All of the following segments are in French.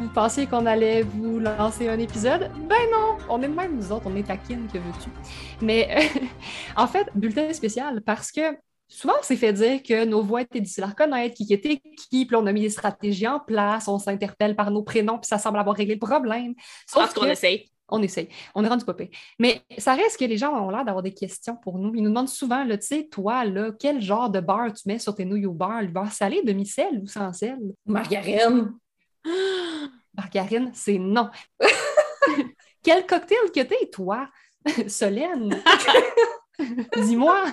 Vous pensiez qu'on allait vous lancer un épisode? Ben non! On est même nous autres, on est taquine, que veux-tu? Mais en fait, bulletin spécial parce que souvent on s'est fait dire que nos voix étaient difficiles à reconnaître, qui était qui, puis on a mis des stratégies en place, on s'interpelle par nos prénoms, puis ça semble avoir réglé le problème. Sauf qu'on essaye. On essaye. On est rendu popé. Mais ça reste que les gens ont l'air d'avoir des questions pour nous. Ils nous demandent souvent, tu sais, toi, là, quel genre de beurre tu mets sur tes nouilles au beurre? Le beurre salé, demi-sel ou sans sel? Margarine. Margarine, c'est non. Quel cocktail que t'es, toi, Solène? Dis-moi.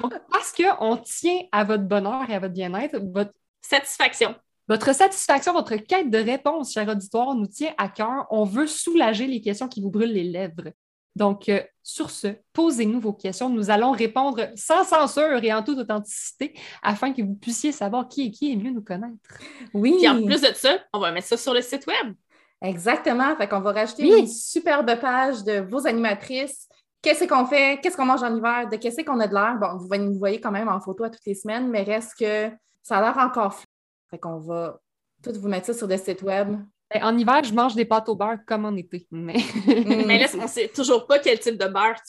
Donc, parce qu'on tient à votre bonheur et à votre bien-être, votre satisfaction. Votre satisfaction, votre quête de réponse, cher auditoire, nous tient à cœur. On veut soulager les questions qui vous brûlent les lèvres. Donc, euh, sur ce, posez-nous vos questions. Nous allons répondre sans censure et en toute authenticité afin que vous puissiez savoir qui est qui et mieux nous connaître. Oui. Et en plus de ça, on va mettre ça sur le site web. Exactement. Fait qu'on va rajouter une superbe page de vos animatrices. Qu'est-ce qu'on fait? Qu'est-ce qu'on mange en hiver? De qu'est-ce qu'on a de l'air? Bon, vous nous voyez quand même en photo à toutes les semaines, mais reste que ça a l'air encore flou. Fait qu'on va tout vous mettre ça sur le site web. Ben, en hiver, je mange des pâtes au beurre comme en été. Mais, mais là, on sait toujours pas quel type de beurre.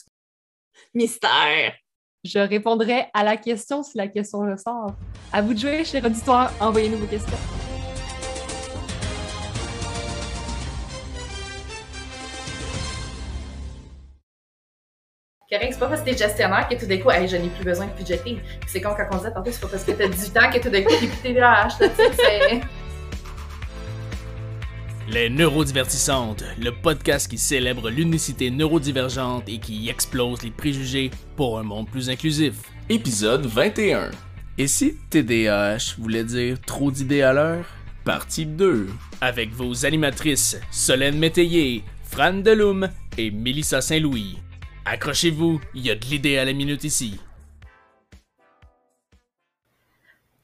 Mystère. Je répondrai à la question si la question le sort. À vous de jouer, cher auditoire. Envoyez-nous vos questions. Correct, c'est pas parce que t'es gestionnaire que tout d'un coup, hey, je n'ai plus besoin de budgeter. C'est comme quand on disait tantôt, c'est pas parce que t'as 18 ans que tout d'un coup, t'es plus TDAH, c'est. Les Neurodivertissantes, le podcast qui célèbre l'unicité neurodivergente et qui explose les préjugés pour un monde plus inclusif. Épisode 21. Et si TDAH voulait dire trop d'idées à l'heure? Partie 2. Avec vos animatrices Solène Métayer, Fran Deloum et Mélissa Saint-Louis. Accrochez-vous, il y a de l'idée à la minute ici.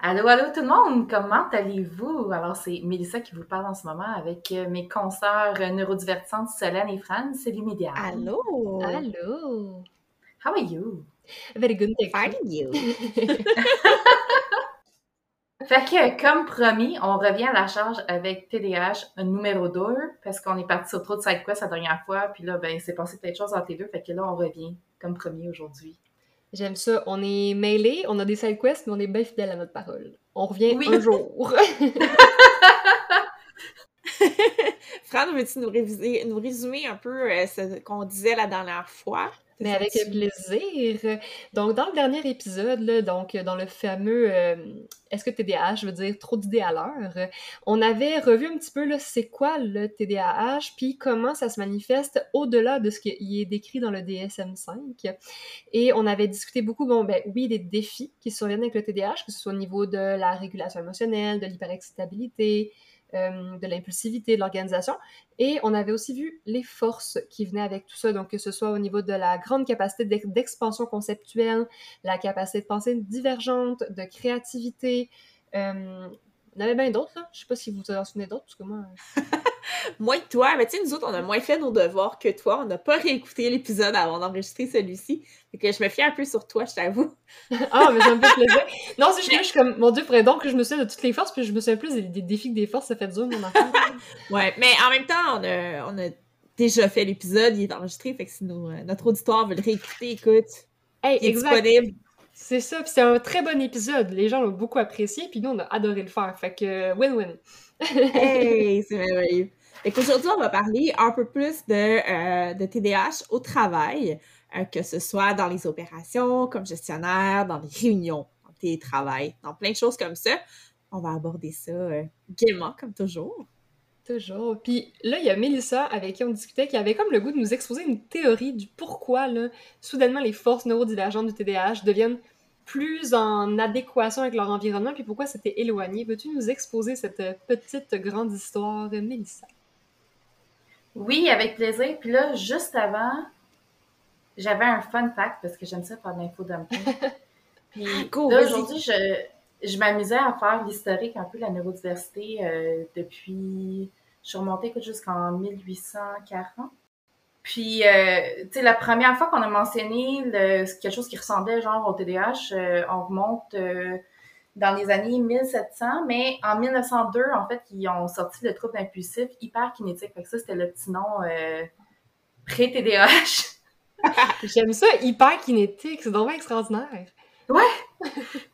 Allô, allô tout le monde, comment allez-vous? Alors, c'est Mélissa qui vous parle en ce moment avec euh, mes consoeurs neurodivertissantes Solène et Fran. Salut Média. Allô? Allô? How are you? Very good, thank you. Fait que, comme promis, on revient à la charge avec TDH numéro 2, parce qu'on est parti sur trop de sidequests la dernière fois, puis là, ben, c'est passé plein de choses entre les deux, fait que là, on revient comme premier aujourd'hui. J'aime ça. On est mêlés, on a des sidequests, mais on est bien fidèles à notre parole. On revient un jour. Fran, veux-tu nous, nous résumer un peu euh, ce qu'on disait la dernière fois? Mais avec plaisir. Donc, dans le dernier épisode, donc dans le fameux euh, Est-ce que TDAH veut dire trop d'idées à l'heure On avait revu un petit peu c'est quoi le TDAH, puis comment ça se manifeste au-delà de ce qui est décrit dans le DSM-5. Et on avait discuté beaucoup, bon, ben oui, des défis qui surviennent avec le TDAH, que ce soit au niveau de la régulation émotionnelle, de l'hyperexcitabilité, euh, de l'impulsivité, de l'organisation. Et on avait aussi vu les forces qui venaient avec tout ça, donc que ce soit au niveau de la grande capacité d'expansion conceptuelle, la capacité de pensée divergente, de créativité. Euh, avait bien d'autres, là. Je sais pas si vous en souvenez d'autres, parce que moi... Moins que toi. Mais tu sais, nous autres, on a moins fait nos devoirs que toi. On n'a pas réécouté l'épisode avant d'enregistrer celui-ci. Fait que je me fie un peu sur toi, je t'avoue. ah, mais un peu plaisir. Non, c'est juste que je suis comme, mon Dieu, faudrait donc que je me souvienne de toutes les forces, puis je me souviens plus des, défis que des forces, ça fait dur, mon enfant. ouais, mais en même temps, on a, on a déjà fait l'épisode, il est enregistré, fait que si euh, notre auditoire veut le réécouter, écoute, hey, il est disponible. C'est ça, puis c'est un très bon épisode. Les gens l'ont beaucoup apprécié, puis nous, on a adoré le faire. Fait que win-win. Hey, c'est merveilleux. Aujourd'hui, on va parler un peu plus de, euh, de TDAH au travail, euh, que ce soit dans les opérations, comme gestionnaire, dans les réunions, en télétravail, dans plein de choses comme ça. On va aborder ça euh, gaiement, comme toujours. Toujours. Puis là, il y a Mélissa avec qui on discutait qui avait comme le goût de nous exposer une théorie du pourquoi, là, soudainement, les forces neurodivergentes du TDAH deviennent plus en adéquation avec leur environnement, puis pourquoi c'était éloigné. Veux-tu nous exposer cette petite grande histoire, Mélissa? Oui, avec plaisir. Puis là, juste avant, j'avais un fun fact parce que j'aime ça faire de l'infodumping. Puis là, aujourd'hui, je, je m'amusais à faire l'historique un peu de la neurodiversité euh, depuis. Je suis remontée jusqu'en 1840. Puis, euh, tu sais, la première fois qu'on a mentionné le, quelque chose qui ressemblait genre au TDAH, euh, on remonte dans les années 1700, mais en 1902, en fait, ils ont sorti le trouble impulsif hyperkinétique. Fait que ça, c'était le petit nom euh, pré-TDAH. J'aime ça, hyperkinétique, c'est vraiment extraordinaire. Ouais!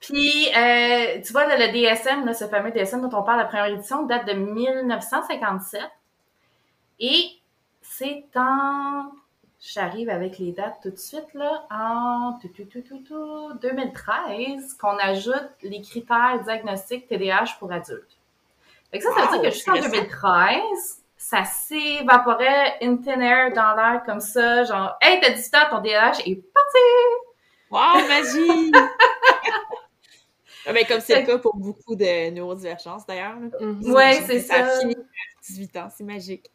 Puis, euh, tu vois, le, DSM, là, ce fameux DSM dont on parle, la première édition, date de 1957. Et c'est en J'arrive avec les dates tout de suite, là, en 2013, qu'on ajoute les critères diagnostiques TDAH pour adultes. Fait que ça, ça veut dire que jusqu'en 2013, ça s'évaporait in thin air dans l'air comme ça, genre, hey, t'as dit ça, ton TDAH est parti! Wow, magie! Mais comme c'est le cas pour beaucoup de neurodivergences d'ailleurs. Mm-hmm. Ouais, c'est ça. Ça finit à 18 ans, c'est magique.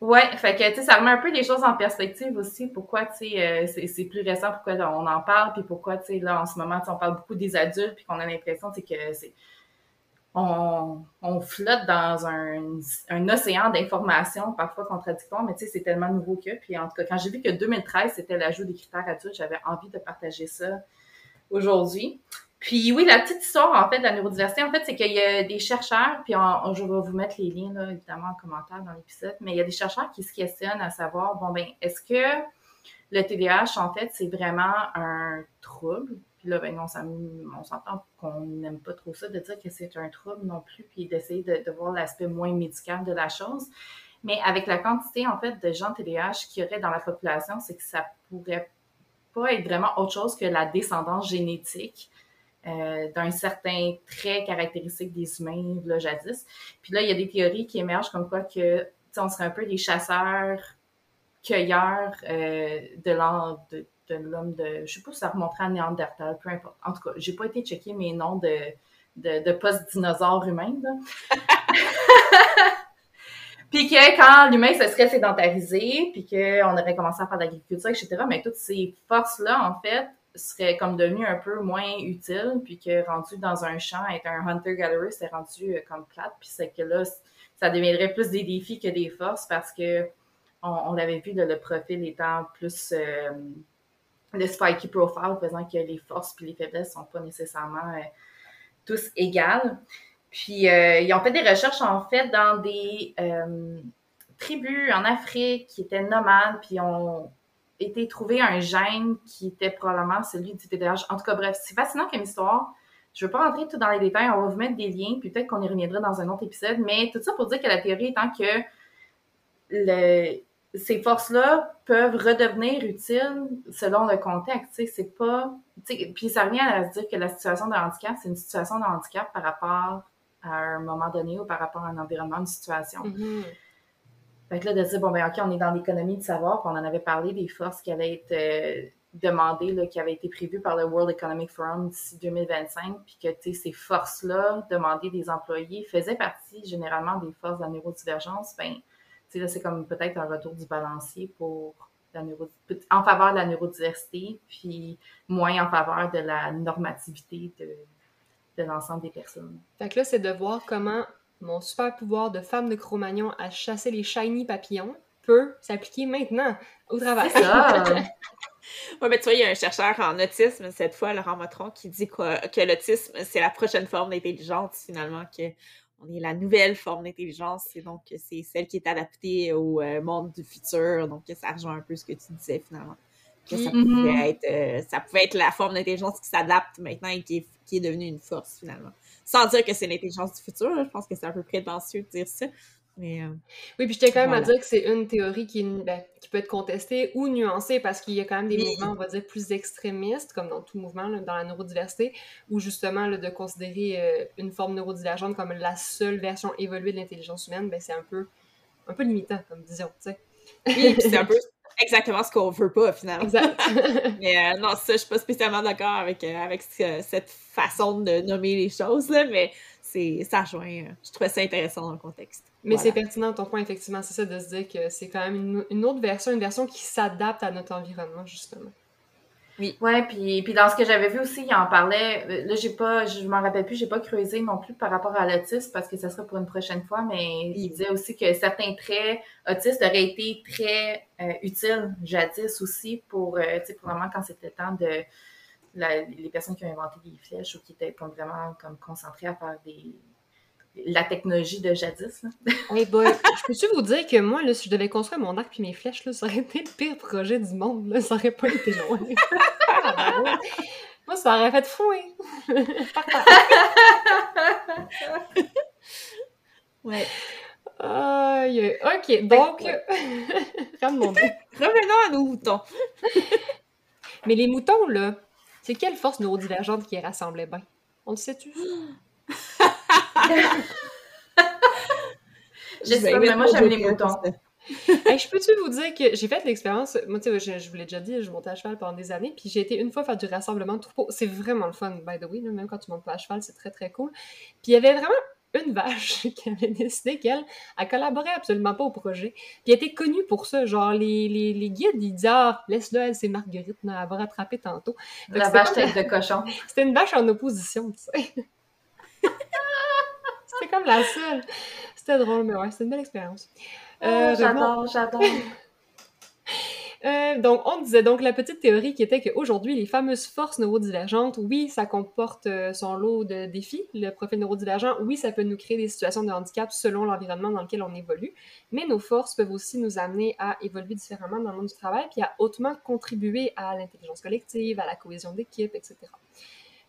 Ouais, fait que, tu ça remet un peu les choses en perspective aussi. Pourquoi, tu euh, c'est plus récent, pourquoi on en parle, puis pourquoi, tu sais, là, en ce moment, on parle beaucoup des adultes, puis qu'on a l'impression, c'est que c'est... On, on, flotte dans un, un océan d'informations, parfois contradictoires, mais tu c'est tellement nouveau que. Puis en tout cas, quand j'ai vu que 2013, c'était l'ajout des critères adultes, j'avais envie de partager ça aujourd'hui. Puis oui, la petite histoire en fait de la neurodiversité, en fait, c'est qu'il y a des chercheurs, puis je vais vous mettre les liens là, évidemment en commentaire dans l'épisode, mais il y a des chercheurs qui se questionnent à savoir, bon ben, est-ce que le TDAH, en fait, c'est vraiment un trouble? Puis là, ben non, on s'entend qu'on n'aime pas trop ça de dire que c'est un trouble non plus, puis d'essayer de, de voir l'aspect moins médical de la chose. Mais avec la quantité, en fait, de gens TDAH qu'il y aurait dans la population, c'est que ça pourrait pas être vraiment autre chose que la descendance génétique euh, d'un certain trait caractéristique des humains, là, jadis. Puis là, il y a des théories qui émergent comme quoi que, on serait un peu des chasseurs, cueilleurs euh, de l'homme de, de de, je sais pas si ça remonterait à Néandertal, peu importe. En tout cas, j'ai pas été checker mes noms de, post-dinosaures humains, puis que quand l'humain se serait sédentarisé, puis qu'on aurait commencé à faire de l'agriculture, etc., mais toutes ces forces-là, en fait, serait comme devenu un peu moins utile, puis que rendu dans un champ, être un hunter-gatherer, c'est rendu euh, comme plate, puis c'est que là, ça deviendrait plus des défis que des forces parce que on, l'avait vu, le profil étant plus euh, le spiky profile, faisant que les forces puis les faiblesses sont pas nécessairement euh, tous égales. Puis ils ont fait des recherches en fait dans des tribus en Afrique qui étaient nomades, puis ont été trouvé un gène qui était probablement celui du TDAH. En tout cas, bref, c'est fascinant comme histoire. Je ne veux pas rentrer tout dans les détails, on va vous mettre des liens, puis peut-être qu'on y reviendra dans un autre épisode, mais tout ça pour dire que la théorie étant que ces forces-là peuvent redevenir utiles selon le contexte. C'est pas. Puis ça revient à se dire que la situation de handicap, c'est une situation de handicap par rapport à un moment donné ou par rapport à un environnement, une situation. Mm-hmm. Fait que là, de dire, bon, ben, OK, on est dans l'économie de savoir, puis on en avait parlé des forces qui allaient être euh, demandées, là, qui avaient été prévues par le World Economic Forum d'ici 2025, puis que, tu sais, ces forces-là, demandées des employés, faisaient partie généralement des forces de la neurodivergence. Ben, tu sais, là, c'est comme peut-être un retour du balancier pour la neuro... en faveur de la neurodiversité, puis moins en faveur de la normativité de, de l'ensemble des personnes. Fait que là, c'est de voir comment mon super pouvoir de femme de Cro-Magnon à chasser les shiny papillons peut s'appliquer maintenant au travail. Ça! Oui, mais tu vois, il y a un chercheur en autisme, cette fois, Laurent Motron, qui dit que l'autisme, c'est la prochaine forme d'intelligence, finalement, que on est la nouvelle forme d'intelligence, et donc c'est celle qui est adaptée au euh, monde du futur, donc ça rejoint un peu ce que tu disais, finalement. Que ça, mm-hmm. pouvait être, euh, ça pouvait être la forme d'intelligence qui s'adapte maintenant et qui est, qui est devenue une force, finalement. Sans dire que c'est l'intelligence du futur, je pense que c'est un peu prétentieux de dire ça. Mais, euh, oui, puis je tiens quand même à dire que c'est une théorie qui, ben, qui, peut être contestée ou nuancée parce qu'il y a quand même des mouvements, on va dire, plus extrémistes, comme dans tout mouvement, dans la neurodiversité, ou justement de considérer euh, une forme neurodivergente comme la seule version évoluée de l'intelligence humaine, ben, c'est un peu, un peu limitant comme vision, tu sais. Oui, puis c'est un peu exactement ce qu'on veut pas, finalement. Exact. Mais euh, non, ça, je suis pas spécialement d'accord avec, euh, avec cette façon de nommer les choses, là, mais c'est ça rejoint. Euh, je trouvais ça intéressant dans le contexte. Mais c'est pertinent ton point, effectivement, c'est ça, de se dire que c'est quand même une, une, autre version, une version qui s'adapte à notre environnement, justement. Oui. Ouais, puis, puis dans ce que j'avais vu aussi, il en parlait. Euh, là, j'ai pas, je m'en rappelle plus, j'ai pas creusé non plus par rapport à l'autisme parce que ça sera pour une prochaine fois, mais il disait aussi que certains traits autistes auraient été très euh, utiles jadis aussi pour, euh, tu sais, pour vraiment quand c'était temps de les personnes qui ont inventé des flèches ou qui étaient comme vraiment comme concentrées à faire des, la technologie de jadis. Là. Hey boy, je peux-tu vous dire que moi, là, si je devais construire mon arc puis mes flèches, là, ça aurait été le pire projet du monde. Là. Ça aurait pas été loin. moi, ça aurait fait fouer. ouais. Aïe, ok, donc, Revenons à nos moutons. Mais les moutons, là, c'est quelle force neurodivergente qui les rassemblait bien? On le sait-tu? je sais pas, mais moi j'aime les moutons. je peux-tu vous dire que j'ai fait l'expérience, moi tu sais, je, vous l'ai déjà dit, je montais à cheval pendant des années, puis j'ai été une fois faire du rassemblement de troupeaux. C'est vraiment le fun, by the way, même quand tu montes pas à cheval, c'est très très cool. Puis il y avait vraiment une vache qui avait décidé qu'elle elle collaborait absolument pas au projet. Puis elle était connue pour ça. Genre, les, les, les guides, ils disaient Ah, laisse-le, elle, c'est Marguerite, elle va rattraper tantôt. la vache tête de cochon. C'était une vache en opposition, tu sais. C'était comme la seule. C'était drôle, mais ouais, c'était une belle expérience. Euh, j'adore, j'adore. Euh, donc, on disait donc la petite théorie qui était qu'aujourd'hui, les fameuses forces neurodivergentes, oui, ça comporte euh, son lot de défis. Le profil neurodivergent, oui, ça peut nous créer des situations de handicap selon l'environnement dans lequel on évolue, mais nos forces peuvent aussi nous amener à évoluer différemment dans le monde du travail, puis à hautement contribuer à l'intelligence collective, à la cohésion d'équipe, etc.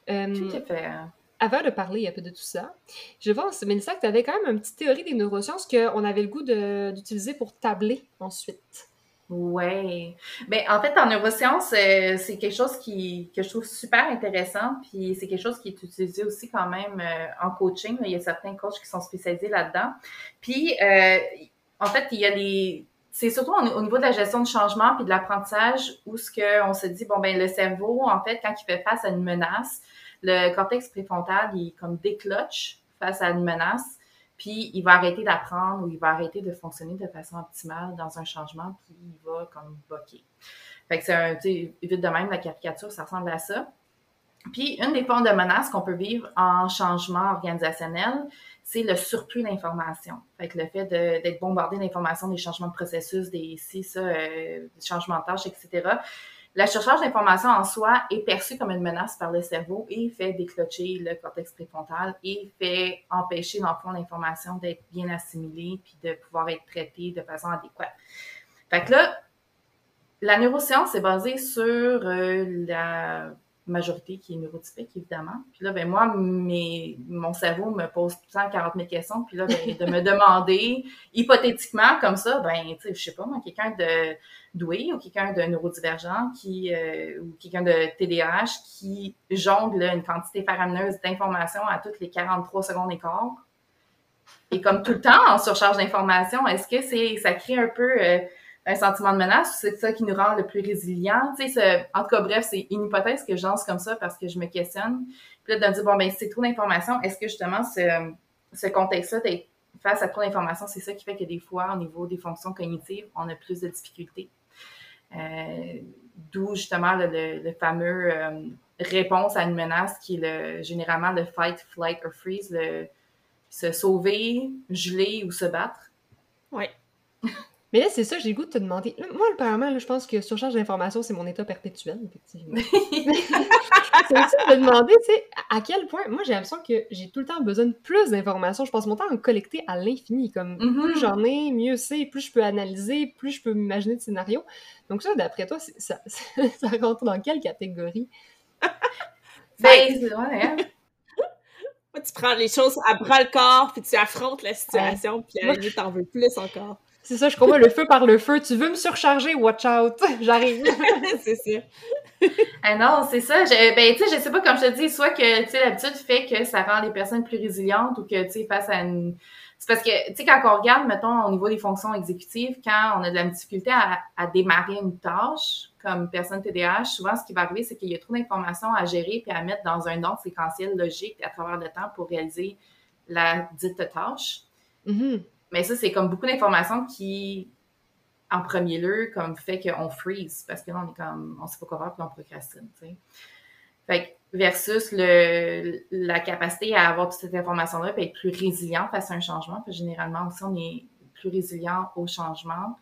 Euh, tout à fait. Avant de parler un peu de tout ça, je pense, Mélissa, que tu avais quand même une petite théorie des neurosciences qu'on avait le goût d'utiliser pour tabler ensuite. Oui. Ben, en fait, en neurosciences, euh, c'est quelque chose qui, que je trouve super intéressant. Puis c'est quelque chose qui est utilisé aussi quand même euh, en coaching. Il y a certains coachs qui sont spécialisés là-dedans. Puis, euh, en fait, il y a les... C'est surtout au, niveau de la gestion de changement puis de l'apprentissage où ce que on se dit, bon, ben le cerveau, en fait, quand il fait face à une menace, le cortex préfrontal, il comme décloche face à une menace puis il va arrêter d'apprendre ou il va arrêter de fonctionner de façon optimale dans un changement, puis il va comme bloquer. Fait que c'est un, tu vite de même, la caricature, ça ressemble à ça. Puis une des formes de menaces qu'on peut vivre en changement organisationnel, c'est le surplus d'informations. Fait que le fait d'être bombardé d'informations, des changements de processus, des ici, ça, euh, des changements de tâches, etc. La surcharge d'informations en soi est perçue comme une menace par le cerveau et fait déclocher le cortex préfrontal et fait empêcher, dans le fond, l'information d'être bien assimilée puis de pouvoir être traitée de façon adéquate. Fait que là, la neuroscience est basée sur euh, la majorité qui est neurotypique, évidemment. Puis là, ben moi, mes, mon cerveau me pose tout le temps 40 000 questions. Puis là, ben, de me demander, hypothétiquement, comme ça, ben, tu sais, je sais pas, moi, quelqu'un de doué ou quelqu'un de neurodivergent qui, euh, ou quelqu'un de TDAH qui jongle une quantité faramineuse d'informations à toutes les 43 secondes et quart. Et comme tout le temps en surcharge d'informations, est-ce que c'est ça crée un peu euh, un sentiment de menace ou c'est ça qui nous rend le plus résilient? Tu sais, en tout cas, bref, c'est une hypothèse que j'ance comme ça parce que je me questionne. Puis là, de me dire, bon, ben, c'est trop d'informations, est-ce que justement ce, ce contexte-là d'être face à trop d'informations, c'est ça qui fait que des fois, au niveau des fonctions cognitives, on a plus de difficultés. Euh, d'où justement le, fameux euh, réponse à une menace qui est le, généralement le fight, flight or freeze, le se sauver, geler ou se battre. Oui. Mais là, c'est ça, j'ai le goût de te demander. Moi, apparemment, je pense que surcharge d'informations, c'est mon état perpétuel, effectivement. c'est aussi de me demander, tu sais, à quel point. Moi, j'ai l'impression que j'ai tout le temps besoin de plus d'informations. Je passe mon temps à me collecter à l'infini. Comme plus mm-hmm. j'en ai, mieux c'est, plus je peux analyser, plus je peux m'imaginer de scénarios. Donc, ça, d'après toi, ça, ça, rentre dans quelle catégorie? ben, ouais, hein? tu prends les choses à bras le corps, puis tu affrontes la situation, puis à la limite, t'en veux plus encore. C'est ça, je comprends le feu par le feu. Tu veux me surcharger? Watch out! J'arrive. c'est ça. ah non, c'est ça. Je, ben, tu sais, je sais pas, comme je te dis, soit que, tu sais, l'habitude fait que ça rend les personnes plus résilientes ou que, tu sais, face à une... C'est parce que, tu sais, quand on regarde, mettons, au niveau des fonctions exécutives, quand on a de la difficulté à, à démarrer une tâche, comme personne TDAH, souvent, ce qui va arriver, c'est qu'il y a trop d'informations à gérer puis à mettre dans un ordre séquentiel logique à travers le temps pour réaliser la dite tâche. Mm-hmm. Mais ça, c'est comme beaucoup d'informations qui, en premier lieu, comme fait qu'on freeze parce que là, on est comme, on sait pas quoi faire puis on procrastine. Fait versus le, la capacité à avoir toute cette information-là et être plus résilient face à un changement. généralement aussi, on est plus résilient au changement.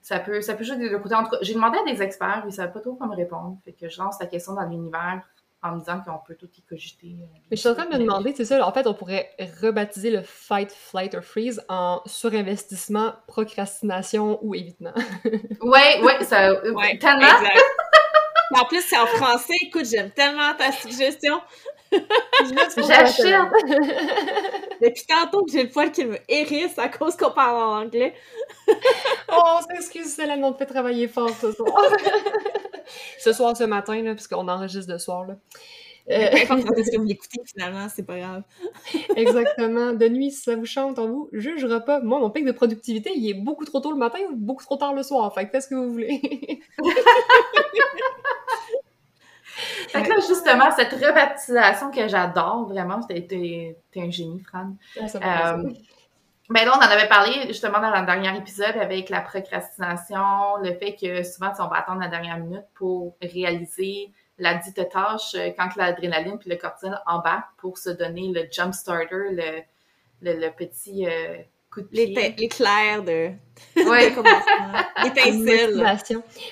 Ça peut, ça peut jouer de côté. En tout cas, j'ai demandé à des experts, ils ne savaient pas trop comment me répondre. Fait que je lance la question dans l'univers en me disant qu'on peut tout y cogiter. Euh, mais je suis en train de me demander, c'est ça, en fait, on pourrait rebaptiser le fight, flight or freeze en surinvestissement, procrastination ou évitement. Oui, oui, ça. Ouais, tellement. en plus, c'est en français. Écoute, j'aime tellement ta suggestion. J'achète! Depuis tantôt que j'ai le poil qui me hérisse à cause qu'on parle en anglais. Oh, on s'excuse, c'est la on te fait travailler fort ce soir. ce soir, ce matin, là, puisqu'on enregistre de soir. Là. Euh... Quand vous l'écoutez, finalement, c'est pas grave. Exactement. De nuit, si ça vous chante, on vous jugera pas. Moi, mon pic de productivité, il est beaucoup trop tôt le matin ou beaucoup trop tard le soir. Fait que faites ce que vous voulez. Fait que là, justement, cette rebaptisation que j'adore vraiment, t'es un génie, Fran. euh, ben là, on en avait parlé justement dans le dernier épisode avec la procrastination, le fait que souvent, on va attendre la dernière minute pour réaliser la dite tâche euh, quand l'adrénaline puis le cortisol embarquent pour se donner le jump starter, le, le, petit euh, coup de pied. L'éclair de... Oui. L'étincelle.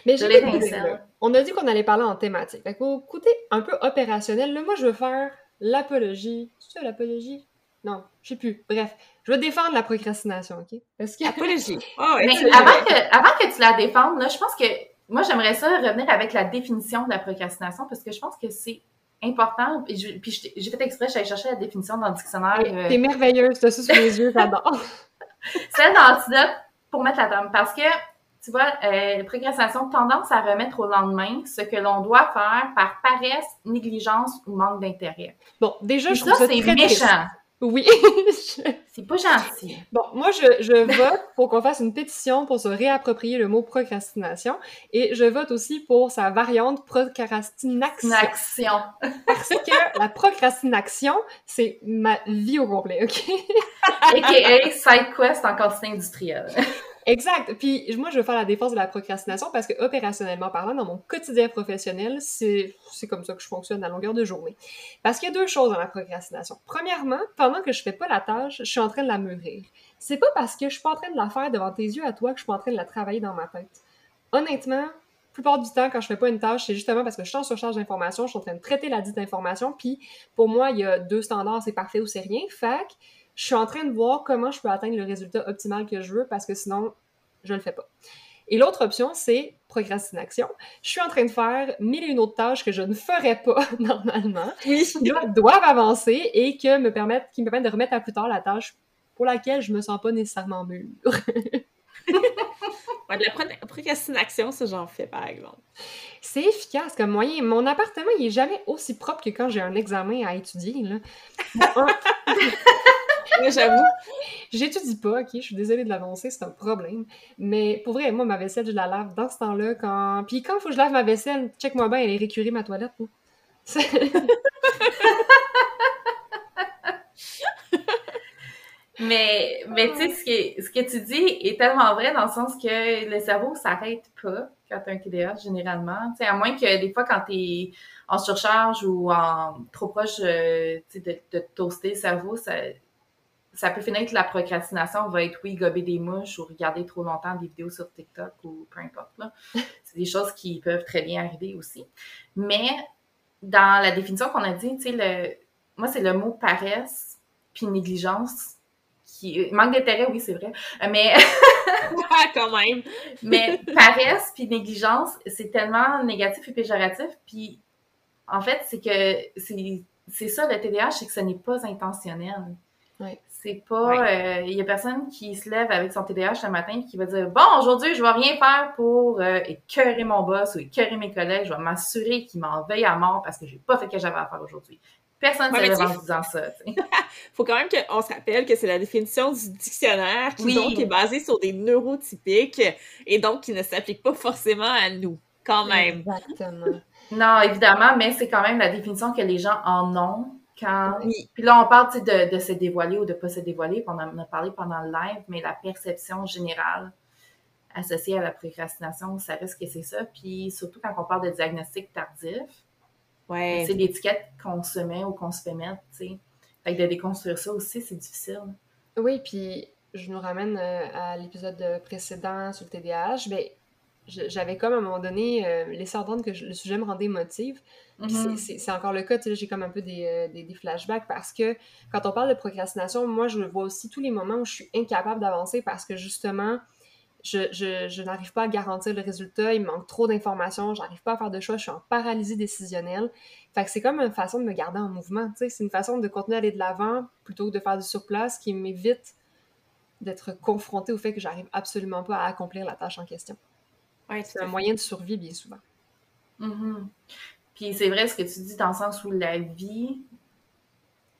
Mais je on a dit qu'on allait parler en thématique. Fait qu'au côté un peu opérationnel, là, moi, je veux faire l'apologie. C'est ça, l'apologie? Non, je sais plus. Bref, je veux défendre la procrastination, OK? Est-ce que... Apologie. Oh, Mais avant que, avant que tu la défendes, là, je pense que moi, j'aimerais ça revenir avec la définition de la procrastination parce que je pense que c'est important. Puis, j'ai fait exprès, j'allais chercher la définition dans le dictionnaire. Euh... T'es merveilleuse, t'as ça sous les yeux, j'adore. C'est d'antidote pour mettre la table. Parce que tu vois, euh, procrastination, tendance à remettre au lendemain ce que l'on doit faire par paresse, négligence ou manque d'intérêt. Bon, déjà, je trouve ça, c'est méchant. Oui. c'est pas gentil. Bon, moi, je, je vote pour qu'on fasse une pétition pour se réapproprier le mot procrastination et je vote aussi pour sa variante procrastination. Parce que la procrastination, c'est ma vie au complet, OK? A.K.A. side quest en quantité industrielle. Exact. Puis moi, je veux faire la défense de la procrastination parce que opérationnellement parlant, dans mon quotidien professionnel, c'est comme ça que je fonctionne à longueur de journée. Parce qu'il y a deux choses dans la procrastination. Premièrement, pendant que je fais pas la tâche, je suis en train de la mûrir. C'est pas parce que je suis pas en train de la faire devant tes yeux à toi que je suis pas en train de la travailler dans ma tête. Honnêtement, la plupart du temps, quand je fais pas une tâche, c'est justement parce que je suis en surcharge d'informations, je suis en train de traiter la dite information, puis pour moi, il y a deux standards, c'est parfait ou c'est rien. Fac, je suis en train de voir comment je peux atteindre le résultat optimal que je veux parce que sinon, je le fais pas. Et l'autre option, c'est procrastination. Je suis en train de faire mille et une autres tâches que je ne ferais pas normalement, oui. qui doivent avancer et que me permettent, qui me permettent de remettre à plus tard la tâche pour laquelle je me sens pas nécessairement mûre. ouais, de la procrastination, ça j'en fais par exemple. C'est efficace comme moyen. Mon appartement, il est jamais aussi propre que quand j'ai un examen à étudier. Là. j'avoue. J'étudie pas, ok? Je suis désolée de l'annoncer, c'est un problème. Mais pour vrai, moi, ma vaisselle, je la lave dans ce temps-là. Quand... Puis quand il faut que je lave ma vaisselle, check-moi bien, elle est récurée, ma toilette. mais mais tu sais, ce, que, ce que tu dis est tellement vrai dans le sens que le cerveau s'arrête pas quand tu as un TDAH, généralement. à moins que des fois, quand tu es en surcharge ou en trop proche euh, de, de toaster le cerveau, ça, ça peut finir que la procrastination va être, oui, gober des mouches ou regarder trop longtemps des vidéos sur TikTok ou peu importe. C'est des choses qui peuvent très bien arriver aussi. Mais dans la définition qu'on a dit, tu sais, le, moi, c'est le mot paresse puis négligence qui manque d'intérêt, oui, c'est vrai, mais quand même. mais paresse puis négligence, c'est tellement négatif et péjoratif. Puis en fait, c'est que c'est ça le TDAH, c'est que ce n'est pas intentionnel. C'est pas. Il euh, y a personne qui se lève avec son TDAH le matin et qui va dire Bon, aujourd'hui, je vais rien faire pour euh, écœurer mon boss ou écœurer mes collègues. Je vais m'assurer qu'ils m'en veillent à mort parce que j'ai pas fait ce que j'avais à faire aujourd'hui. Personne ne se lève en disant ça. Il faut quand même qu'on se rappelle que c'est la définition du dictionnaire qui donc est basée sur des neurotypiques et donc qui ne s'applique pas forcément à nous, quand même. Exactement. non, évidemment, mais c'est quand même la définition que les gens en ont puis là, on parle de, de se dévoiler ou de pas se dévoiler, on en a parlé pendant le live, mais la perception générale associée à la procrastination, ça risque que c'est ça. Puis surtout quand on parle de diagnostic tardif, ouais. c'est l'étiquette qu'on se met ou qu'on se fait mettre, tu sais. Fait que de déconstruire ça aussi, c'est difficile. Oui, puis je nous ramène euh, à l'épisode précédent sur le TDAH. Ben, j'avais comme à un moment donné euh, laissé entendre que le sujet me rendait émotive. Mm-hmm. C'est encore le cas, j'ai comme un peu des, des, flashbacks parce que quand on parle de procrastination, moi je vois aussi tous les moments où je suis incapable d'avancer parce que justement, je, n'arrive pas à garantir le résultat, il me manque trop d'informations, j'arrive pas à faire de choix, je suis en paralysie décisionnelle. Fait que c'est comme une façon de me garder en mouvement, c'est une façon de continuer à aller de l'avant plutôt que de faire du surplace qui m'évite d'être confrontée au fait que j'arrive absolument pas à accomplir la tâche en question. C'est un moyen de survie bien souvent. Mm-hmm. Puis c'est vrai ce que tu dis dans le sens où la vie,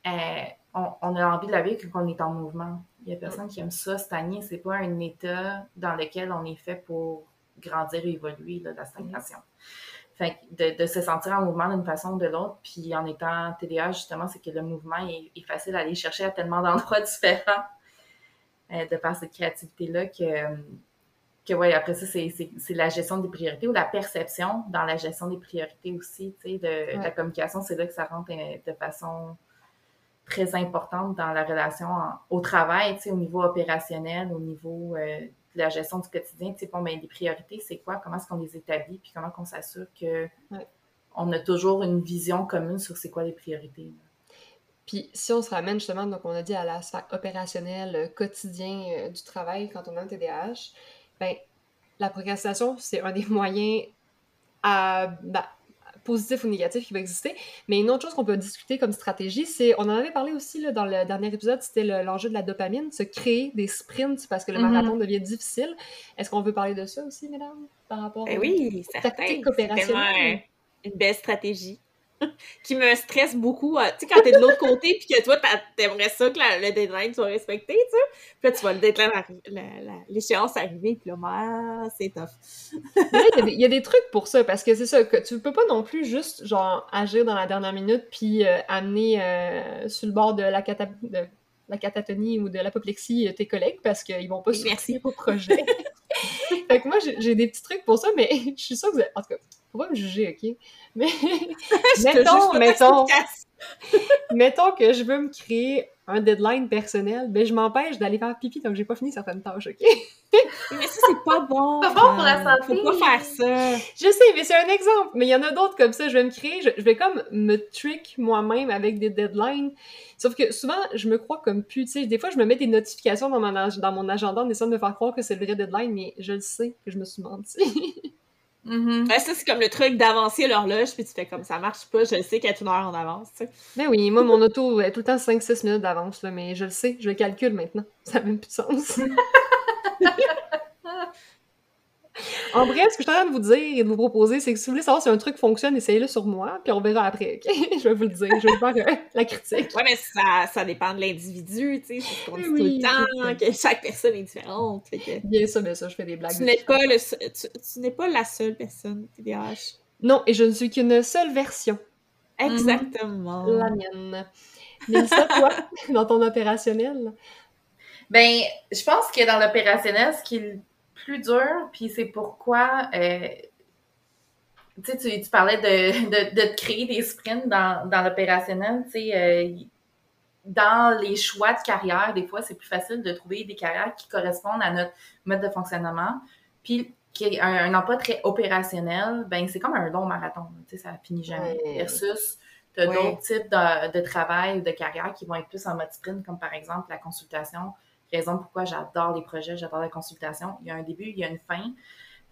euh, on, a envie de la vivre quand on est en mouvement. Il y a personne qui aime ça, stagner. C'est pas un état dans lequel on est fait pour grandir et évoluer, là, la stagnation. Fait de, se sentir en mouvement d'une façon ou de l'autre, puis en étant TDA, justement, c'est que le mouvement est, facile à aller chercher à tellement d'endroits différents euh, de par cette créativité-là que, que ouais, après ça, c'est la gestion des priorités ou la perception dans la gestion des priorités aussi, tu sais, de, la communication, c'est là que ça rentre euh, de façon très importante dans la relation au travail, tu sais, au niveau opérationnel, au niveau euh, de la gestion du quotidien. Tu sais, bon, ben, les priorités, c'est quoi? Comment est-ce qu'on les établit? Puis comment on s'assure que on a toujours une vision commune sur c'est quoi les priorités? Puis si on se ramène justement, donc on a dit à l'aspect opérationnel, euh, quotidien euh, du travail quand on a un TDAH, ben la procrastination, c'est un des moyens à, ben, positif ou négatif qui va exister. Mais une autre chose qu'on peut discuter comme stratégie, c'est, on en avait parlé aussi là, dans le dernier épisode, c'était l'enjeu de la dopamine, se créer des sprints parce que le mm-hmm. marathon devient difficile. Est-ce qu'on veut parler de ça aussi, mesdames, par rapport ben oui, tactique opérationnelle? Une belle stratégie. qui me stresse beaucoup. Euh, tu sais, quand t'es de l'autre côté, puis que toi, t'aimerais ça que le deadline soit respecté, tu sais. Puis là, tu vois le deadline, l'échéance arriver, puis là, ah, c'est tough. il y, a des trucs pour ça, parce que c'est ça, que tu peux pas non plus juste, genre, agir dans la dernière minute, puis euh, amener euh, sur le bord de la, de la catatonie ou de l'apoplexie tes collègues, parce qu'ils vont pas soutenir au projet. fait que moi, j'ai des petits trucs pour ça, mais je suis sûre que vous avez... En tout cas, faut pas me juger, OK? Mais mettons, mettons, mettons que je veux me créer un deadline personnel, ben je m'empêche d'aller faire pipi tant que j'ai pas fini certaines tâches, OK? mais ça, c'est pas bon! Pas bon pour la santé! Faut pas faire ça! Je sais, mais c'est un exemple. Mais il y en a d'autres comme ça. Je vais me créer, je, vais comme me trick moi-même avec des deadlines. Sauf que souvent, je me crois comme plus, tu sais, des fois, je me mets des notifications dans mon, dans mon agenda en essayant de me faire croire que c'est le vrai deadline, mais je le sais que je me suis menti. Mm ça, c'est comme le truc d'avancer l'horloge, puis tu fais comme ça marche pas, je le sais qu'elle est une heure en avance. Tu sais. Ben oui, moi, mon auto est tout le temps 5-6 minutes d'avance, mais je le sais, je le calcule maintenant. Ça n'a même plus de sens. En bref, ce que je suis en train de vous dire et de vous proposer, c'est que si vous voulez savoir si un truc fonctionne, essayez-le sur moi, puis on verra après, OK? je vais vous le dire, je vais vous faire euh, la critique. Ouais, mais ça, ça dépend de l'individu, tu sais, c'est ce qu'on dit tout le temps, que chaque personne est différente. Bien sûr, bien sûr, je fais des blagues. Tu n'es pas, le, tu, n'es pas la seule personne TDAH. Non, et je ne suis qu'une seule version. Exactement. La mienne. Mais ça, toi, dans ton opérationnel? Ben, je pense que dans l'opérationnel, ce qui plus dur, puis c'est pourquoi, euh, tu tu parlais de, de, créer des sprints dans, dans l'opérationnel, euh, dans les choix de carrière, des fois, c'est plus facile de trouver des carrières qui correspondent à notre mode de fonctionnement, puis qui est un, emploi très opérationnel, ben c'est comme un long marathon, ça finit jamais, versus tu as d'autres types de, de travail ou de carrière qui vont être plus en mode sprint, comme par exemple la consultation, raison pourquoi j'adore les projets, j'adore la consultation. Il y a un début, il y a une fin.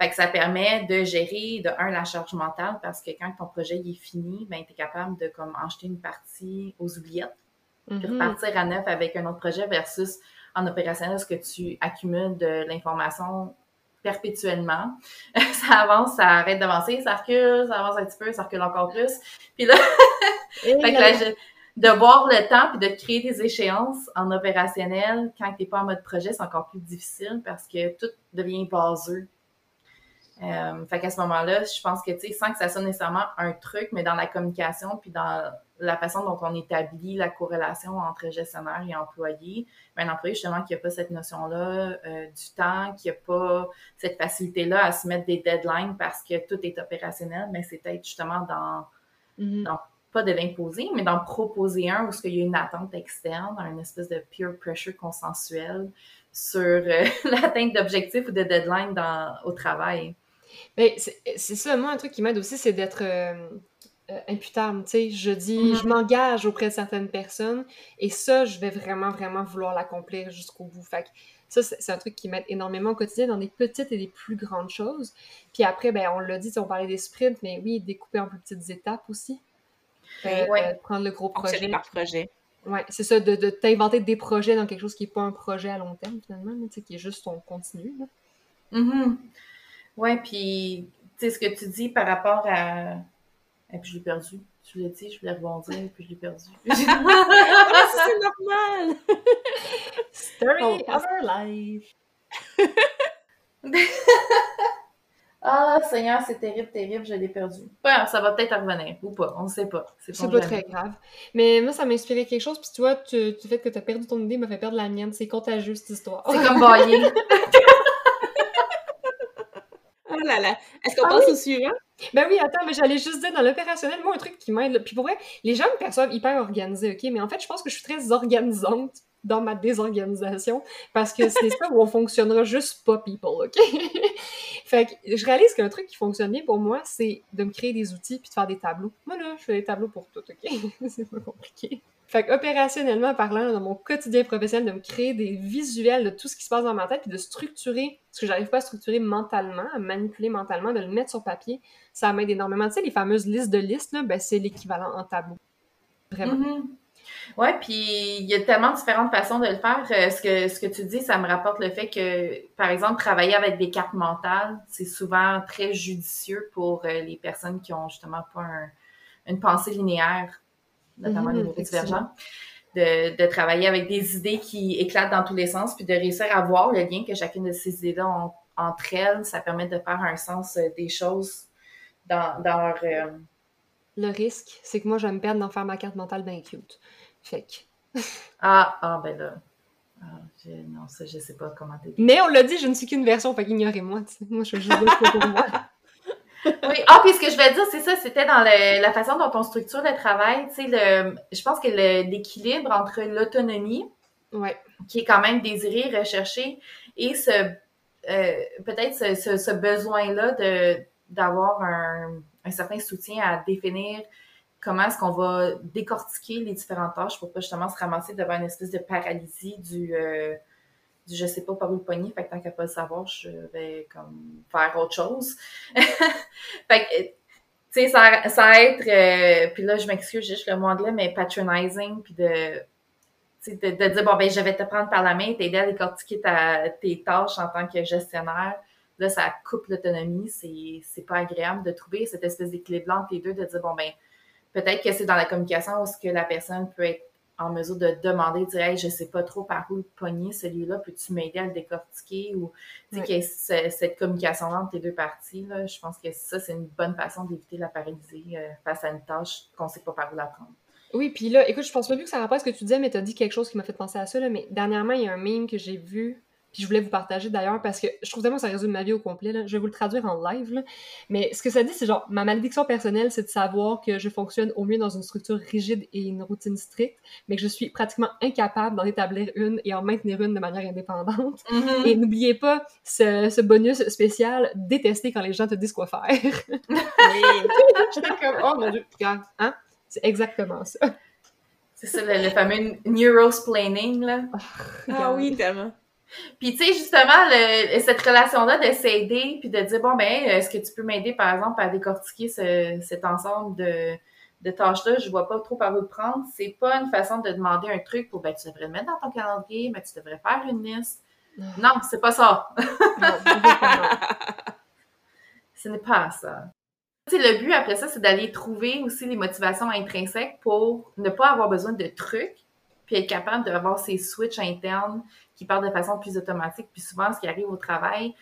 Fait que ça permet de gérer, de un, la charge mentale, parce que quand ton projet est fini, ben, tu es capable de comme en jeter une partie aux oubliettes, puis mm-hmm. repartir à neuf avec un autre projet versus en opérationnel, ce que tu accumules de l'information perpétuellement? ça avance, ça arrête d'avancer, ça recule, ça avance un petit peu, ça recule encore plus. Puis là, fait que là, de voir le temps puis de créer des échéances en opérationnel quand tu n'es pas en mode projet, c'est encore plus difficile parce que tout devient baseux. Euh, fait qu'à ce moment-là, je pense que, tu sais, sans que ça soit nécessairement un truc, mais dans la communication puis dans la façon dont on établit la corrélation entre gestionnaire et employé, ben, un employé, justement, qui n'a pas cette notion-là euh, du temps, qui n'a pas cette facilité-là à se mettre des deadlines parce que tout est opérationnel, mais c'est peut-être justement dans, mm-hmm. dans pas de l'imposer, mais d'en proposer un où il y a une attente externe, une espèce de peer pressure consensuel sur euh, l'atteinte d'objectifs ou de deadlines dans, au travail. Ben, c'est ça, moi, un truc qui m'aide aussi, c'est d'être euh, euh, imputable. Tu sais, je dis, je mm-hmm. m'engage auprès de certaines personnes et ça, je vais vraiment, vraiment vouloir l'accomplir jusqu'au bout. Fait que ça, c'est un truc qui m'aide énormément au quotidien dans des petites et des plus grandes choses. Puis après, ben, on l'a dit, on parlait des sprints, mais oui, découper en plus petites étapes aussi. Euh, prendre le gros projet. par projet. Ouais, c'est ça, de, de t'inventer des projets dans quelque chose qui n'est pas un projet à long terme, finalement, qui est juste ton continu. Mm Ouais, puis, tu sais, ce que tu dis par rapport à. Et puis, je l'ai perdu. Tu l'as dit, je voulais rebondir, puis je l'ai perdu. C'est normal! Story of our life! Ah, Seigneur, c'est terrible, terrible, je l'ai perdu. ça va peut-être revenir ou pas, on ne sait pas. C'est pas très grave. Mais moi, ça m'a inspiré quelque chose, puis tu vois, tu, tu fait que tu as perdu ton idée m'a fait perdre la mienne. C'est contagieux, cette histoire. C'est comme bailler. oh là là. Est-ce qu'on ah passe au suivant? Ben oui, attends, mais j'allais juste dire dans l'opérationnel, moi, un truc qui m'aide. Puis pour vrai, les gens me perçoivent hyper organisée, OK? Mais en fait, je pense que je suis très organisante dans ma désorganisation parce que c'est ça où on fonctionnera juste pas people, OK? fait que je réalise qu'un truc qui fonctionne bien pour moi, c'est de me créer des outils puis de faire des tableaux. Moi, là, je fais des tableaux pour tout, OK? c'est pas compliqué. Fait que opérationnellement parlant, dans mon quotidien professionnel, de me créer des visuels de tout ce qui se passe dans ma tête puis de structurer ce que j'arrive pas à structurer mentalement, à manipuler mentalement, de le mettre sur papier, ça m'aide énormément. Tu sais, les fameuses listes de listes, là, ben, c'est l'équivalent en tableau. Vraiment. Mm-hmm. Oui, puis il y a tellement différentes façons de le faire. Euh, ce, que, ce que tu dis, ça me rapporte le fait que, par exemple, travailler avec des cartes mentales, c'est souvent très judicieux pour euh, les personnes qui ont justement pas une pensée linéaire, notamment les mhm, neurodivergents. De, de, travailler avec des idées qui éclatent dans tous les sens, puis de réussir à voir le lien que chacune de ces idées-là ont entre elles. Ça permet de faire un sens euh, des choses dans, dans leur... Le risque, c'est que moi, je vais me perdre d'en faire ma carte mentale bien cute. Ah, ah, ben là. Ah, non, ça, je sais pas comment t'es. Mais on l'a dit, je ne suis qu'une version, fait qu'ignorez-moi. Moi, je joue pour moi. oui, ah, puis ce que je vais dire, c'est ça, c'était dans la façon dont on structure le travail. Tu sais, le, je pense que l'équilibre entre l'autonomie, ouais. qui est quand même désiré, recherché, et ce euh, peut-être ce, ce, ce besoin-là de d'avoir un, un certain soutien à définir comment est-ce qu'on va décortiquer les différentes tâches pour pas justement se ramasser devant une espèce de paralysie du, euh, du je sais pas par où le poignet, fait que tant qu'à pas le savoir, je vais comme faire autre chose. fait que, tu sais, ça, ça être, euh, puis là, je m'excuse juste le mot anglais, mais patronizing, puis de, de, de dire, bon, ben, je vais te prendre par la main, t'aider à décortiquer ta, tes tâches en tant que gestionnaire. Là, ça coupe l'autonomie, c'est, pas agréable de trouver cette espèce d'équilibre entre les deux, de dire, bon, ben, peut-être que c'est dans la communication où ce que la personne peut être en mesure de demander, de dire hey, je sais pas trop par où pogner celui-là, peux-tu m'aider à le décortiquer? Ou tu sais cette communication-là entre les deux parties, là, je pense que ça, c'est une bonne façon d'éviter la paralysie euh, face à une tâche qu'on sait pas par où la prendre. Oui, puis là, écoute, je pense pas plus que ça rapporte ce que tu disais, mais tu as dit quelque chose qui m'a fait penser à ça, là, mais dernièrement, il y a un meme que j'ai vu puis je voulais vous partager d'ailleurs parce que je trouve tellement que ça résume ma vie au complet. Là. Je vais vous le traduire en live. Mais ce que ça dit, c'est genre, ma malédiction personnelle, c'est de savoir que je fonctionne au mieux dans une structure rigide et une routine stricte, mais que je suis pratiquement incapable d'en établir une et en maintenir une de manière indépendante. Mm-hmm. Et n'oubliez pas ce, bonus spécial, détester quand les gens te disent quoi faire. J'étais comme, oh mon dieu, hein? C'est exactement ça. C'est ça, le, fameux neurosplaining, là. ah, ah oui, tellement. Puis tu sais justement cette relation là de s'aider puis de dire bon ben est-ce que tu peux m'aider par exemple à décortiquer cet ensemble de de tâches là, je vois pas trop par où le prendre, c'est pas une façon de demander un truc pour ben tu devrais le mettre dans ton calendrier, mais tu devrais faire une liste. Non, c'est pas ça. Ce n'est pas ça. Le but après ça, c'est d'aller trouver aussi les motivations intrinsèques pour ne pas avoir besoin de trucs, puis être capable d'avoir ces switches internes qui partent de façon plus automatique. Puis souvent, ce qui arrive au travail,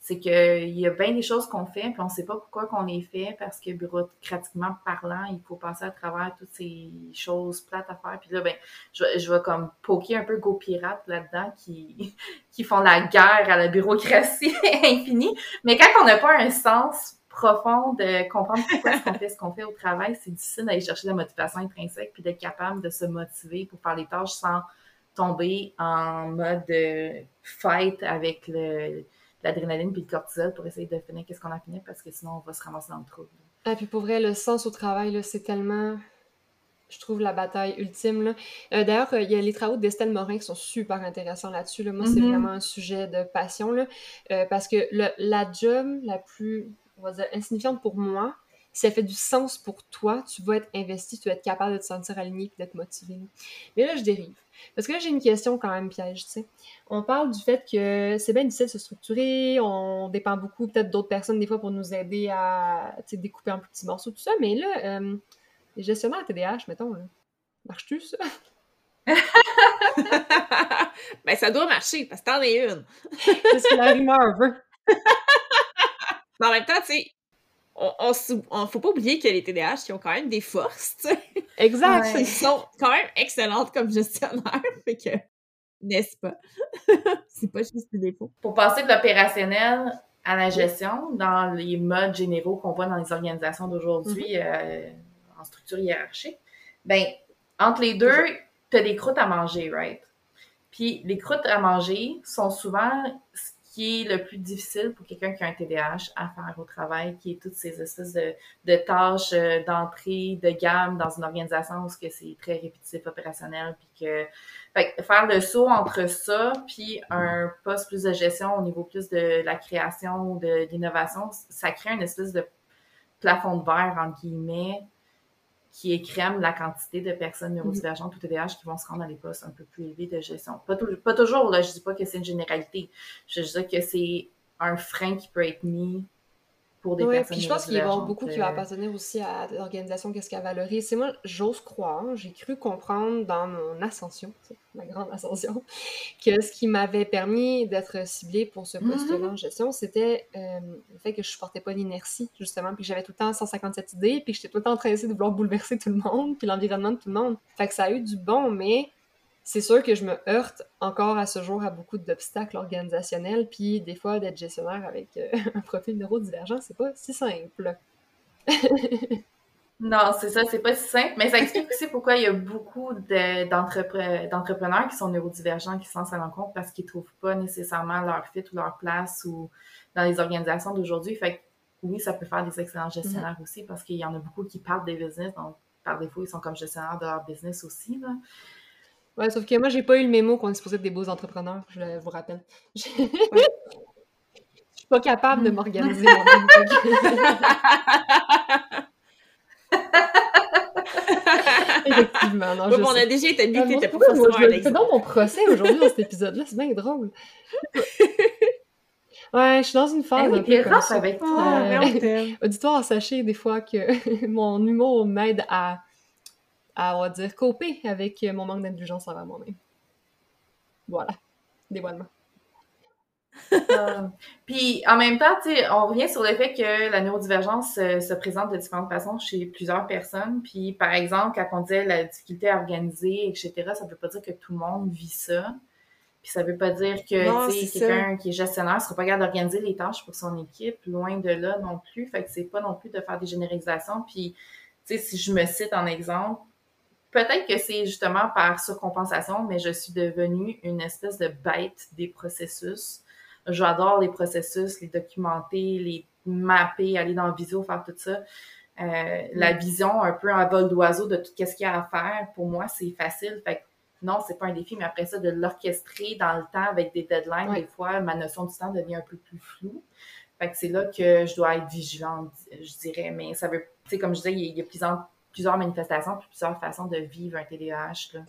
c'est qu'il y a bien des choses qu'on fait, puis on ne sait pas pourquoi qu'on les fait, parce que bureaucratiquement parlant, il faut passer à travers toutes ces choses plates à faire. Puis là, ben, je, vais comme poker un peu Go Pirate là-dedans qui, qui font la guerre à la bureaucratie infinie. Mais quand on n'a pas un sens profond de comprendre pourquoi ce qu'on fait ce qu'on fait au travail, c'est difficile d'aller chercher la motivation intrinsèque puis d'être capable de se motiver pour faire les tâches sans tomber en mode fight avec le, l'adrénaline puis le cortisol pour essayer de finir qu'est-ce qu'on a fini parce que sinon on va se ramasser dans le trouble. Ah, puis pour vrai, le sens au travail, c'est tellement je trouve la bataille ultime. Là. Euh, d'ailleurs, il y a les travaux d'Estelle Morin qui sont super intéressants là-dessus. Moi, c'est mm-hmm. vraiment un sujet de passion. Là, euh, parce que la job la plus, on va dire, insignifiante pour moi, si elle fait du sens pour toi, tu vas être investi, tu vas être capable de te sentir aligné et d'être motivé. Mais là, je dérive. Parce que là, j'ai une question quand même piège, tu sais. On parle du fait que c'est bien difficile de se structurer, on dépend beaucoup peut-être d'autres personnes des fois pour nous aider à découper en petits morceaux, tout ça, mais là, euh, les gestionnaires TDAH, mettons, marche-tu ça? ben, ça doit marcher, parce que t'en es une. c'est ce que la rumeur veut. Mais en même temps, tu sais, on, on, faut pas oublier que les TDAH, qui ont quand même des forces, tu sais. Exact. Ils sont quand même excellentes comme gestionnaires, fait que, n'est-ce pas? c'est pas juste des défauts. Pour passer de l'opérationnel à la gestion, dans les modes généraux qu'on voit dans les organisations d'aujourd'hui, mm-hmm. euh, en structure hiérarchique, ben, entre les deux, tu as des croûtes à manger, right? Puis les croûtes à manger sont souvent qui est le plus difficile pour quelqu'un qui a un TDAH à faire au travail, qui est toutes ces espèces de, tâches euh, d'entrée, de gamme dans une organisation où c'est très répétitif, opérationnel, puis que fait, faire le saut entre ça puis un poste plus de gestion au niveau plus de la création de l'innovation, ça crée une espèce de plafond de verre, entre guillemets, qui écrème la quantité de personnes neurodivergentes ou TDAH qui vont se rendre à des postes un peu plus élevés de gestion. Pas, pas toujours, là, je dis pas que c'est une généralité. Je dis que c'est un frein qui peut être mis pour des personnes. Puis je pense qu'il y a beaucoup qui va euh, appartenir aussi à l'organisation, qu'est-ce qu'elle valorise. C'est moi, j'ose croire, j'ai cru comprendre dans mon ascension, ma grande ascension, que ce qui m'avait permis d'être ciblée pour ce poste-là mm-hmm. en gestion, c'était euh, le fait que je supportais pas l'inertie, justement, puis que j'avais tout le temps 157 idées, puis que j'étais tout le temps en train d'essayer de vouloir bouleverser tout le monde, puis l'environnement de tout le monde. Fait que ça a eu du bon, mais c'est sûr que je me heurte encore à ce jour à beaucoup d'obstacles organisationnels, puis des fois d'être gestionnaire avec euh, un profil neurodivergent, c'est pas si simple. non, c'est ça, c'est pas si simple, mais ça explique aussi pourquoi il y a beaucoup d'entrepreneurs qui sont neurodivergents qui s'en rendent compte parce qu'ils trouvent pas nécessairement leur fit ou leur place ou dans les organisations d'aujourd'hui. Fait que oui, ça peut faire des excellents gestionnaires mm-hmm. aussi parce qu'il y en a beaucoup qui partent des business, donc par défaut, ils sont comme gestionnaires de leur business aussi. Là. Ouais, sauf que moi, j'ai pas eu le mémo qu'on est supposé être des beaux entrepreneurs, je vous rappelle. Je suis pas capable de m'organiser moi-même. Effectivement, non, je on a déjà été dit que t'étais pas C'est dans mon procès aujourd'hui dans cet épisode-là, c'est bien drôle. Ouais, je suis dans une phase un peu comme ça. avec toi. Euh, auditoire, sachez des fois que mon humour m'aide à à, on va dire, coper avec mon manque d'indulgence envers moi-même. Voilà, dévoilement. Euh, puis en même temps, on revient sur le fait que la neurodivergence se présente de différentes façons chez plusieurs personnes. Puis par exemple, quand on disait la difficulté à organiser, etc., ça ne veut pas dire que tout le monde vit ça. Puis ça veut pas dire que quelqu'un qui est gestionnaire ne sera pas capable d'organiser les tâches pour son équipe, loin de là non plus. Fait que c'est pas non plus de faire des généralisations. Puis, tu sais, si je me cite en exemple, Peut-être que c'est justement par surcompensation, mais je suis devenue une espèce de bête des processus. J'adore les processus, les documenter, les mapper, aller dans le visio, faire tout ça. Euh, la mm. vision un peu en vol d'oiseau de tout ce qu'il y a à faire, pour moi, c'est facile. Fait que non, c'est pas un défi, mais après ça, de l'orchestrer dans le temps avec des deadlines, des fois, ma notion du temps devient un peu plus floue. Fait que c'est là que je dois être vigilante, je dirais. Mais ça veut, tu sais, comme je disais, il y a plusieurs plusieurs manifestations, plusieurs façons de vivre un TDAH. Là.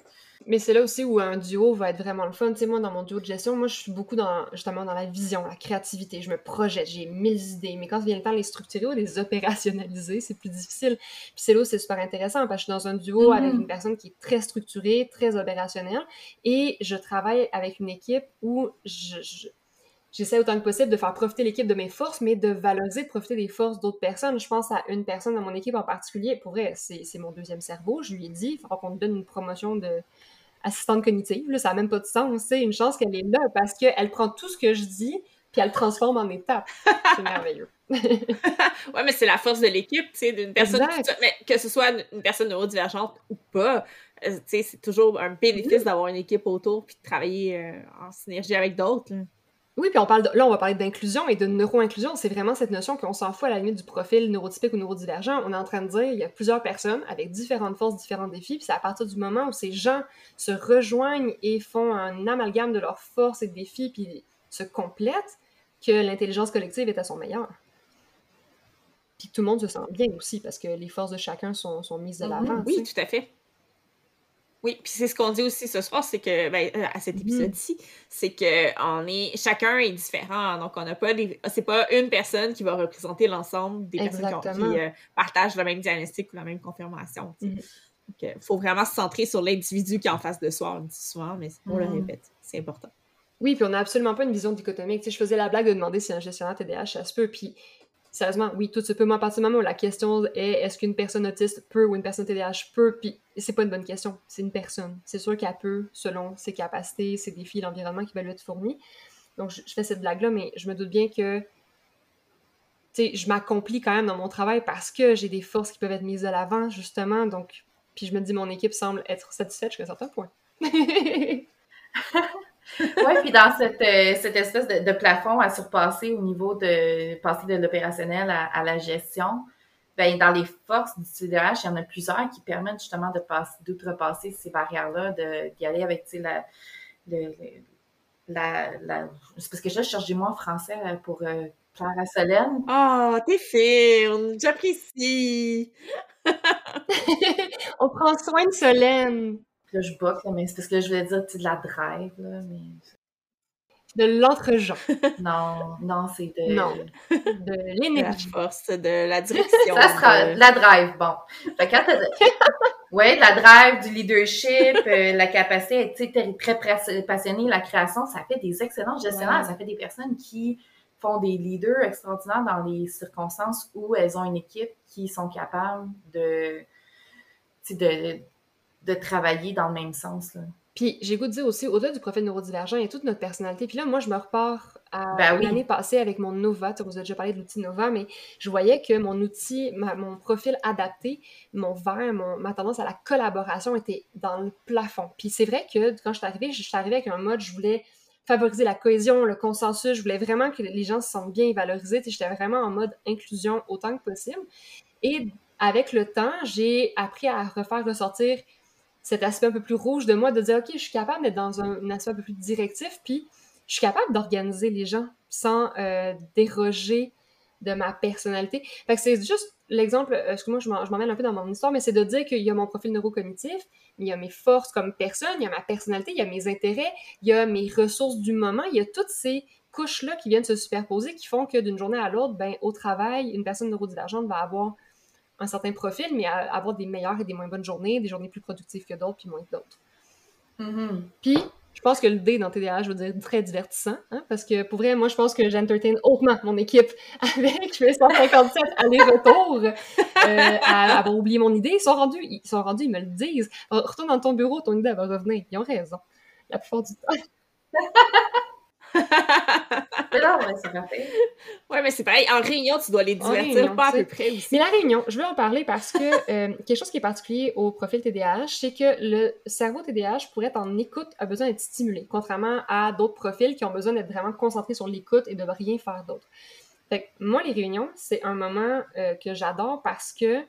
Mais c'est là aussi où un duo va être vraiment le fun. Tu sais, moi, dans mon duo de gestion, moi, je suis beaucoup dans, justement dans la vision, la créativité. Je me projette, j'ai mille idées. Mais quand vient le temps de les structurer ou de les opérationnaliser, c'est plus difficile. Puis c'est là où c'est super intéressant parce que je suis dans un duo mm-hmm. avec une personne qui est très structurée, très opérationnelle. Et je travaille avec une équipe où je j'essaie autant que possible de faire profiter l'équipe de mes forces, mais de valoriser, de profiter des forces d'autres personnes. Je pense à une personne dans mon équipe en particulier. Pour vrai, c'est mon deuxième cerveau. Je lui ai dit, il faudra qu'on me donne une promotion de assistante cognitive. Là, ça n'a même pas de sens. C'est une chance qu'elle est là parce qu'elle prend tout ce que je dis puis elle le transforme en étapes. C'est merveilleux. ouais, mais c'est la force de l'équipe, tu sais, d'une personne. Mais que ce soit une personne neurodivergente ou pas, euh, tu sais, c'est toujours un bénéfice d'avoir une équipe autour puis de travailler euh, en synergie avec d'autres. Oui, puis on parle de, là, on va parler d'inclusion et de neuro-inclusion. C'est vraiment cette notion qu'on s'en fout à la limite du profil neurotypique ou neurodivergent. On est en train de dire il y a plusieurs personnes avec différentes forces, différents défis. Puis c'est à partir du moment où ces gens se rejoignent et font un amalgame de leurs forces et défis, puis se complètent, que l'intelligence collective est à son meilleur. Puis tout le monde se sent bien aussi parce que les forces de chacun sont, sont mises de l'avant. Mhm. oui, tout à fait. Oui, puis c'est ce qu'on dit aussi ce soir, c'est que, ben, euh, à cet mhm. épisode-ci, c'est que on est, chacun est différent. Donc, on n'a pas des, c'est pas une personne qui va représenter l'ensemble des personnes qui, euh, partagent le même diagnostic ou la même confirmation. Mhm. Donc, il faut vraiment se centrer sur l'individu qui est en face de soi, on le dit souvent, mais on le répète, c'est important. Oui, puis on n'a absolument pas une vision dichotomique. Tu sais, je faisais la blague de demander si un gestionnaire TDAH, ça se peut, puis sérieusement, oui, tout se peut. Moi, à partir du moment où la question est est-ce qu'une personne autiste peut ou une personne TDAH peut, puis c'est pas une bonne question, c'est une personne. C'est sûr qu'elle peut selon ses capacités, ses défis, l'environnement qui va lui être fourni. Donc, je, fais cette blague-là, mais je me doute bien que je m'accomplis quand même dans mon travail parce que j'ai des forces qui peuvent être mises de l'avant, justement. Donc, puis je me dis, mon équipe semble être satisfaite jusqu'à un certain point. oui, puis dans cette, euh, cette espèce de, plafond à surpasser au niveau de passer de l'opérationnel à, la gestion, ben, dans les forces du CDH, il y en a plusieurs qui permettent justement de passer, d'outrepasser ces barrières-là, d'y aller avec la, la, la, C'est parce que je cherche mot en français euh, pour euh, plaire à Solène. Oh, t'es fine! J'apprécie! On prend soin de Solène! là, je boque, mais c'est parce que je voulais dire, de la drive, là, mais... De l'entre-gens. non, non, c'est de... Non, de l'énergie. La force, de la direction. Ça sera de... la drive, bon. Fait quand Oui, la drive, du leadership, euh, la capacité tu sais, très passionnée, la création, ça fait des excellents gestionnaires, ça fait des personnes qui font des leaders extraordinaires dans les circonstances où elles ont une équipe qui sont capables de, de, de travailler dans le même sens. Là. Puis j'ai goût de dire aussi, au-delà du profil neurodivergent, il y a toute notre personnalité. Puis là, moi, je me repars à ben l'année passée avec mon Nova. Tu vous avez déjà parlé de l'outil Nova, mais je voyais que mon outil, mon profil adapté, mon verre, ma tendance à la collaboration était dans le plafond. Puis c'est vrai que quand je suis arrivée, je suis arrivée avec un mode, je voulais favoriser la cohésion, le consensus. Je voulais vraiment que les gens se sentent bien et valorisés. J'étais vraiment en mode inclusion autant que possible. Et avec le temps, j'ai appris à refaire ressortir cet aspect un peu plus rouge de moi, de dire, OK, je suis capable d'être dans un, aspect un peu plus directif, puis je suis capable d'organiser les gens sans euh, déroger de ma personnalité. Fait que c'est juste l'exemple, euh, excuse-moi, je m'emmène un peu dans mon histoire, mais c'est de dire qu'il y a mon profil neurocognitif, il y a mes forces comme personne, il y a ma personnalité, il y a mes intérêts, il y a mes ressources du moment, il y a toutes ces couches-là qui viennent se superposer, qui font que d'une journée à l'autre, ben, au travail, une personne neurodivergente va avoir un certain profil, mais avoir des meilleures et des moins bonnes journées, des journées plus productives que d'autres, puis moins que d'autres. Mm-hmm. Puis, je pense que le D dans TDAH, je veux dire, très divertissant, hein, parce que pour vrai, moi, je pense que j'entertain hautement mon équipe avec 157 allers-retours euh, à avoir oublié mon idée. Ils sont rendus, ils sont rendus, ils me le disent. Retourne dans ton bureau, ton idée va revenir. Ils ont raison, la plupart du temps. c'est Ouais, mais c'est pareil. En réunion, tu dois les divertir pas à peu près aussi. Mais la réunion, je veux en parler parce que euh, quelque chose qui est particulier au profil TDAH, c'est que le cerveau TDAH, pour être en écoute, a besoin d'être stimulé, contrairement à d'autres profils qui ont besoin d'être vraiment concentrés sur l'écoute et de rien faire d'autre. Fait que moi, les réunions, c'est un moment euh, que j'adore parce que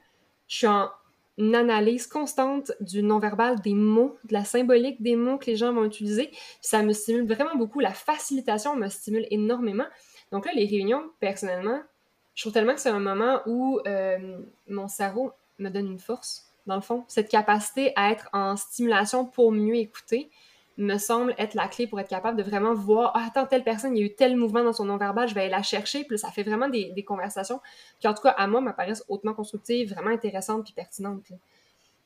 je suis en une analyse constante du non-verbal, des mots, de la symbolique des mots que les gens vont utiliser. Ça me stimule vraiment beaucoup. La facilitation me stimule énormément. Donc là, les réunions, personnellement, je trouve tellement que c'est un moment où euh, mon cerveau me donne une force, dans le fond. Cette capacité à être en stimulation pour mieux écouter me semble être la clé pour être capable de vraiment voir ah, attends, telle personne, il y a eu tel mouvement dans son non-verbal, je vais aller la chercher. Puis ça fait vraiment des, conversations qui, en tout cas, à moi, m'apparaissent hautement constructives, vraiment intéressantes puis pertinentes.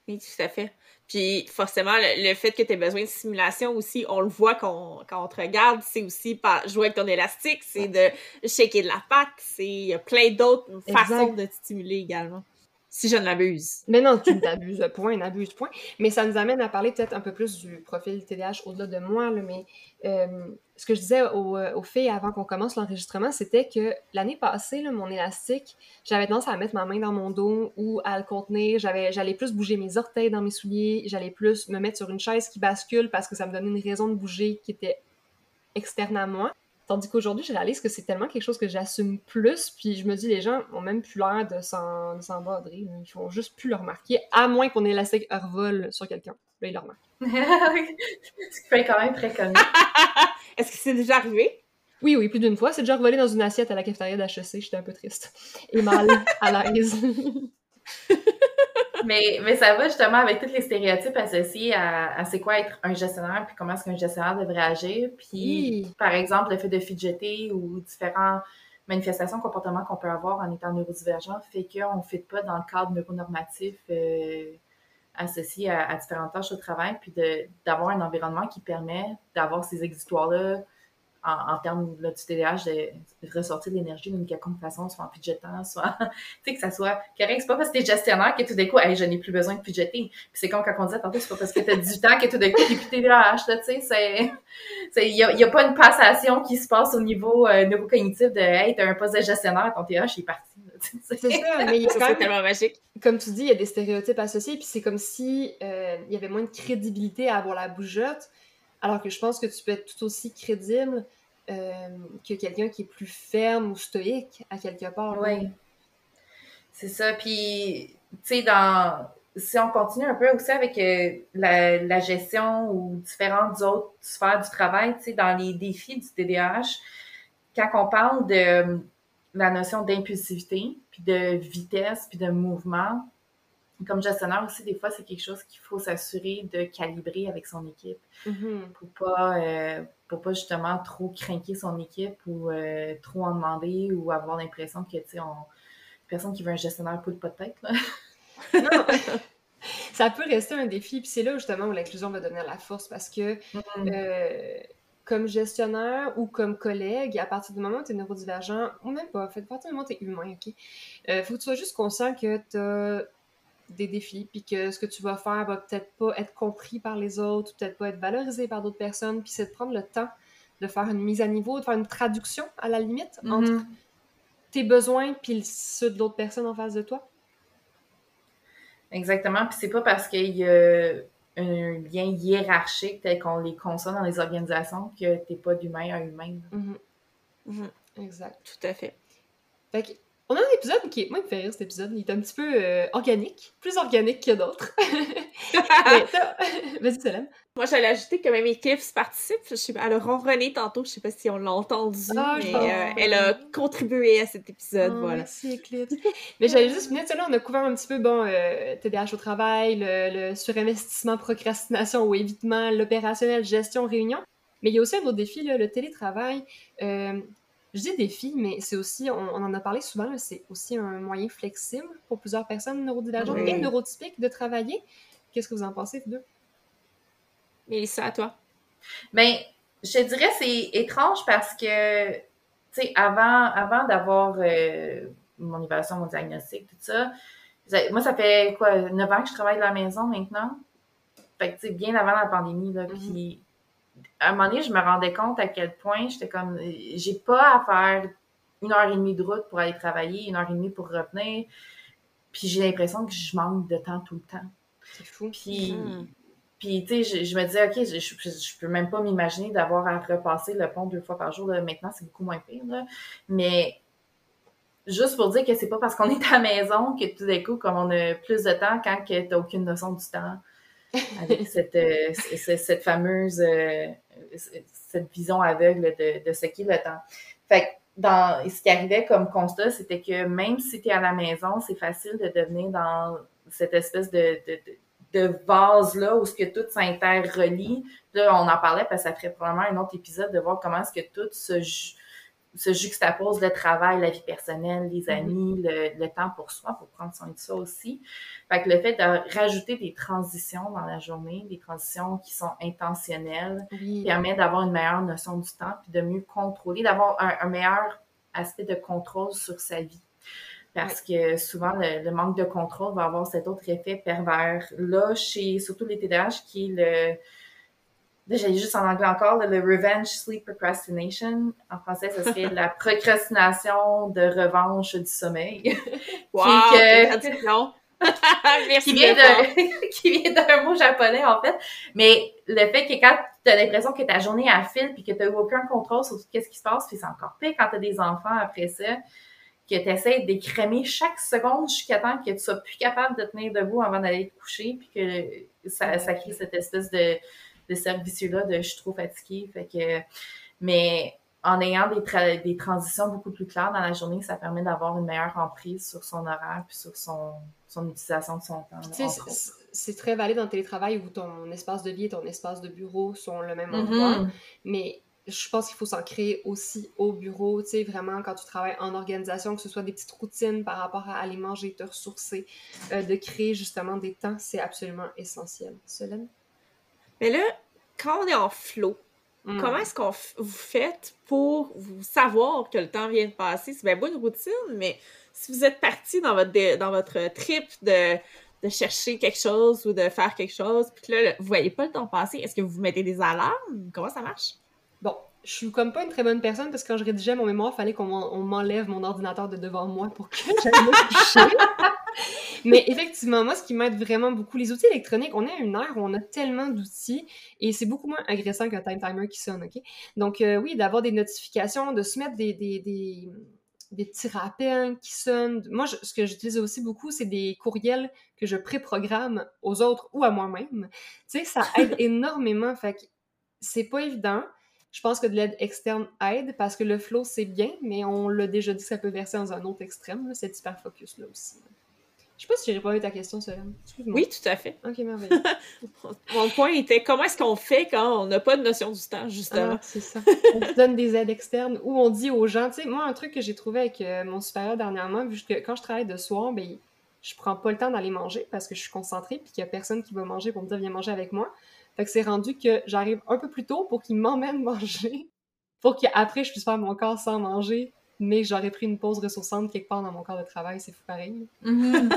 Oui, tout à fait. Puis forcément, le, fait que tu aies besoin de stimulation aussi, on le voit quand, quand on te regarde, c'est aussi pas jouer avec ton élastique, c'est de shaker de la patte, c'est il y a plein d'autres façons de te stimuler également si je ne l'abuse. Mais non, tu t'abuses, point, n'abuse, point. Mais ça nous amène à parler peut-être un peu plus du profil TDAH au-delà de moi, mais euh, ce que je disais aux, euh, aux filles avant qu'on commence l'enregistrement, c'était que l'année passée, mon élastique, j'avais tendance à mettre ma main dans mon dos ou à le contenir. J'allais plus bouger mes orteils dans mes souliers, j'allais plus me mettre sur une chaise qui bascule parce que ça me donnait une raison de bouger qui était externe à moi. Tandis qu'aujourd'hui, je réalise que c'est tellement quelque chose que j'assume plus, puis je me dis, les gens ont même plus l'air de s'en, s'en badrer. Ils font juste plus le remarquer, à moins qu'on ait l'élastique revol sur quelqu'un. Là, ils le remarquent. Ce qui fait quand même très connu. Est-ce que c'est déjà arrivé? Oui, oui, plus d'une fois. C'est déjà revolé dans une assiette à la cafétéria d'HEC. J'étais un peu triste. Et mal à l'aise. mais, mais ça va justement avec tous les stéréotypes associés à, c'est quoi être un gestionnaire, puis comment est-ce qu'un gestionnaire devrait agir. Puis, par exemple, le fait de fidgeter ou différentes manifestations, comportements qu'on peut avoir en étant neurodivergent fait qu'on ne fit pas dans le cadre neuronormatif euh, associé à, différentes tâches au travail, puis d'avoir un environnement qui permet d'avoir ces exutoires-là en, termes du TDAH, de, ressortir de l'énergie d'une quelconque façon, soit en fidgetant, soit, tu sais, que ça soit correct. C'est pas parce que t'es gestionnaire que tout d'un coup, hey, je n'ai plus besoin de fidgeter. Puis c'est comme quand on disait tantôt, c'est pas parce que t'as 18 ans que tout d'un coup, t'es plus TDAH, tu sais, c'est, il y a, y a, pas une passation qui se passe au niveau euh, neurocognitif de, hey, t'as un poste de gestionnaire, ton TDAH est parti. C'est ça, mais il tellement magique. Comme tu dis, il y a des stéréotypes associés, puis c'est comme si euh, il y avait moins de crédibilité à avoir la bougeotte, alors que je pense que tu peux être tout aussi crédible euh, que quelqu'un qui est plus ferme ou stoïque à quelque part. Oui. C'est ça. Puis, tu sais, dans. Si on continue un peu aussi avec euh, la, gestion ou différentes autres sphères du travail, tu sais, dans les défis du TDAH, quand on parle de la notion d'impulsivité, puis de vitesse, puis de mouvement, comme gestionnaire aussi, des fois, c'est quelque chose qu'il faut s'assurer de calibrer avec son équipe mm-hmm. pour pas euh, pour pas justement trop craquer son équipe ou euh, trop en demander ou avoir l'impression que tu sais on personne qui veut un gestionnaire poule pas de tête là. non. Ça peut rester un défi, puis c'est là justement où l'inclusion va devenir la force parce que mm-hmm. euh, comme gestionnaire ou comme collègue, à partir du moment où tu es neurodivergent, ou même pas, fait, à partir du moment où tu es humain, OK? Euh, faut que tu sois juste conscient que tu as des défis, puis que ce que tu vas faire va peut-être pas être compris par les autres, peut-être pas être valorisé par d'autres personnes, puis c'est de prendre le temps de faire une mise à niveau, de faire une traduction à la limite mm-hmm. entre tes besoins puis ceux de l'autre personne en face de toi. Exactement, puis c'est pas parce qu'il y a un lien hiérarchique tel qu'on les conçoit dans les organisations que t'es pas d'humain à humain. Mm-hmm. Mm-hmm. Exact. Tout à fait. Fait que on a un épisode qui est. Moi, il me fait rire cet épisode. Il est un petit peu euh, organique, plus organique que d'autres. Vas-y, Solène. Moi, j'allais ajouter que même équipe participe. Je sais elle a ronronné tantôt, je sais pas si on l'a entendu, ah, mais euh, elle a contribué à cet épisode. Voilà. Merci, Eclipse. mais j'allais juste finir, là, on a couvert un petit peu, bon, euh, TDAH au travail, le, surinvestissement, procrastination ou évitement, l'opérationnel, gestion, réunion. Mais il y a aussi un autre défi, là, le télétravail je dis défi, mais c'est aussi, on, en a parlé souvent, c'est aussi un moyen flexible pour plusieurs personnes neurodivergentes et neurotypiques de travailler. Qu'est-ce que vous en pensez, vous deux? Mélissa, à toi. Bien, je dirais c'est étrange parce que, tu sais, avant, avant d'avoir euh, mon évaluation, mon diagnostic, tout ça, moi, ça fait quoi, 9 ans que je travaille de la maison maintenant? Fait que, tu sais, bien avant la pandémie, là, mm-hmm. puis à un moment donné, je me rendais compte à quel point j'étais comme, j'ai pas à faire une heure et demie de route pour aller travailler, une heure et demie pour revenir. Puis j'ai l'impression que je manque de temps tout le temps. C'est fou. Puis, hmm. puis tu sais, je, me disais, OK, je, je, peux même pas m'imaginer d'avoir à repasser le pont deux fois par jour. Maintenant, c'est beaucoup moins pire. Mais juste pour dire que c'est pas parce qu'on est à la maison que tout d'un coup, comme on a plus de temps quand tu n'as aucune notion du temps avec cette, euh, cette fameuse euh, cette vision aveugle de, de ce qu'est le temps. Fait dans, ce qui arrivait comme constat, c'était que même si tu es à la maison, c'est facile de devenir dans cette espèce de, de, de vase-là où ce que tout s'interrelie. Là, on en parlait parce que ça ferait probablement un autre épisode de voir comment est-ce que tout se, se juxtapose le travail, la vie personnelle, les mm-hmm. amis, le, temps pour soi, pour prendre soin de ça aussi. Fait que le fait de rajouter des transitions dans la journée, des transitions qui sont intentionnelles, permet d'avoir une meilleure notion du temps, puis de mieux contrôler, d'avoir un, meilleur aspect de contrôle sur sa vie. Parce que souvent, le, manque de contrôle va avoir cet autre effet pervers. Là, chez surtout les TDAH, qui est le j'ai juste en anglais encore, le, revenge sleep procrastination. En français, ce serait la procrastination de revanche du sommeil. Wow, qui vient d'un qui vient d'un mot japonais en fait mais le fait que quand tu as l'impression que ta journée a fil puis que tu n'as aucun contrôle sur tout ce qui se passe puis c'est encore pire quand tu as des enfants après ça que tu essaies d'écrémer chaque seconde jusqu'à temps que tu sois plus capable de tenir debout avant d'aller te coucher puis que ça, ça crée cette espèce de, de service là de je suis trop fatiguée fait que mais en ayant des, des transitions beaucoup plus claires dans la journée, ça permet d'avoir une meilleure emprise sur son horaire puis sur son, son utilisation de son temps. C'est très valide dans le télétravail où ton espace de vie et ton espace de bureau sont le même endroit. Mm-hmm. Mais je pense qu'il faut s'en créer aussi au bureau, tu sais, vraiment quand tu travailles en organisation, que ce soit des petites routines par rapport à aller manger, te ressourcer, euh, de créer justement des temps, c'est absolument essentiel. Solène? Mais là, quand on est en flow, Mm. Comment est-ce qu'on vous faites pour vous savoir que le temps vient de passer? C'est bien bonne routine, mais si vous êtes parti dans votre, dans votre trip de, de, chercher quelque chose ou de faire quelque chose, puis que là, vous voyez pas le temps passer, est-ce que vous mettez des alarmes? Comment ça marche? Bon, je suis comme pas une très bonne personne parce que quand je rédigeais mon mémoire, il fallait qu'on m'enlève mon ordinateur de devant moi pour que j'aille me coucher. Mais effectivement, moi, ce qui m'aide vraiment beaucoup, les outils électroniques, on est à une ère où on a tellement d'outils et c'est beaucoup moins agressant qu'un time timer qui sonne, OK? Donc, euh, oui, d'avoir des notifications, de se mettre des, des, des, des petits rappels qui sonnent. Moi, ce que j'utilise aussi beaucoup, c'est des courriels que je préprogramme aux autres ou à moi-même. Tu sais, ça aide énormément. Fait que c'est pas évident. Je pense que de l'aide externe aide parce que le flow, c'est bien, mais on l'a déjà dit, ça peut verser dans un autre extrême, cet hyper focus-là aussi. Je sais pas si j'ai répondu à ta question, Solène. Oui, tout à fait. Ok, merveilleux. Mon point était comment est-ce qu'on fait quand on n'a pas de notion du temps, justement? Ah, c'est ça. on donne des aides externes ou on dit aux gens, tu sais, moi, un truc que j'ai trouvé avec euh, mon supérieur dernièrement, vu que quand je travaille de soir, ben, je prends pas le temps d'aller manger parce que je suis concentrée puis qu'il y a personne qui va manger pour me dire viens manger avec moi. Fait que c'est rendu que j'arrive un peu plus tôt pour qu'il m'emmène manger, pour qu'après je puisse faire mon corps sans manger, mais j'aurais pris une pause ressourçante quelque part dans mon corps de travail, c'est fou pareil. Mm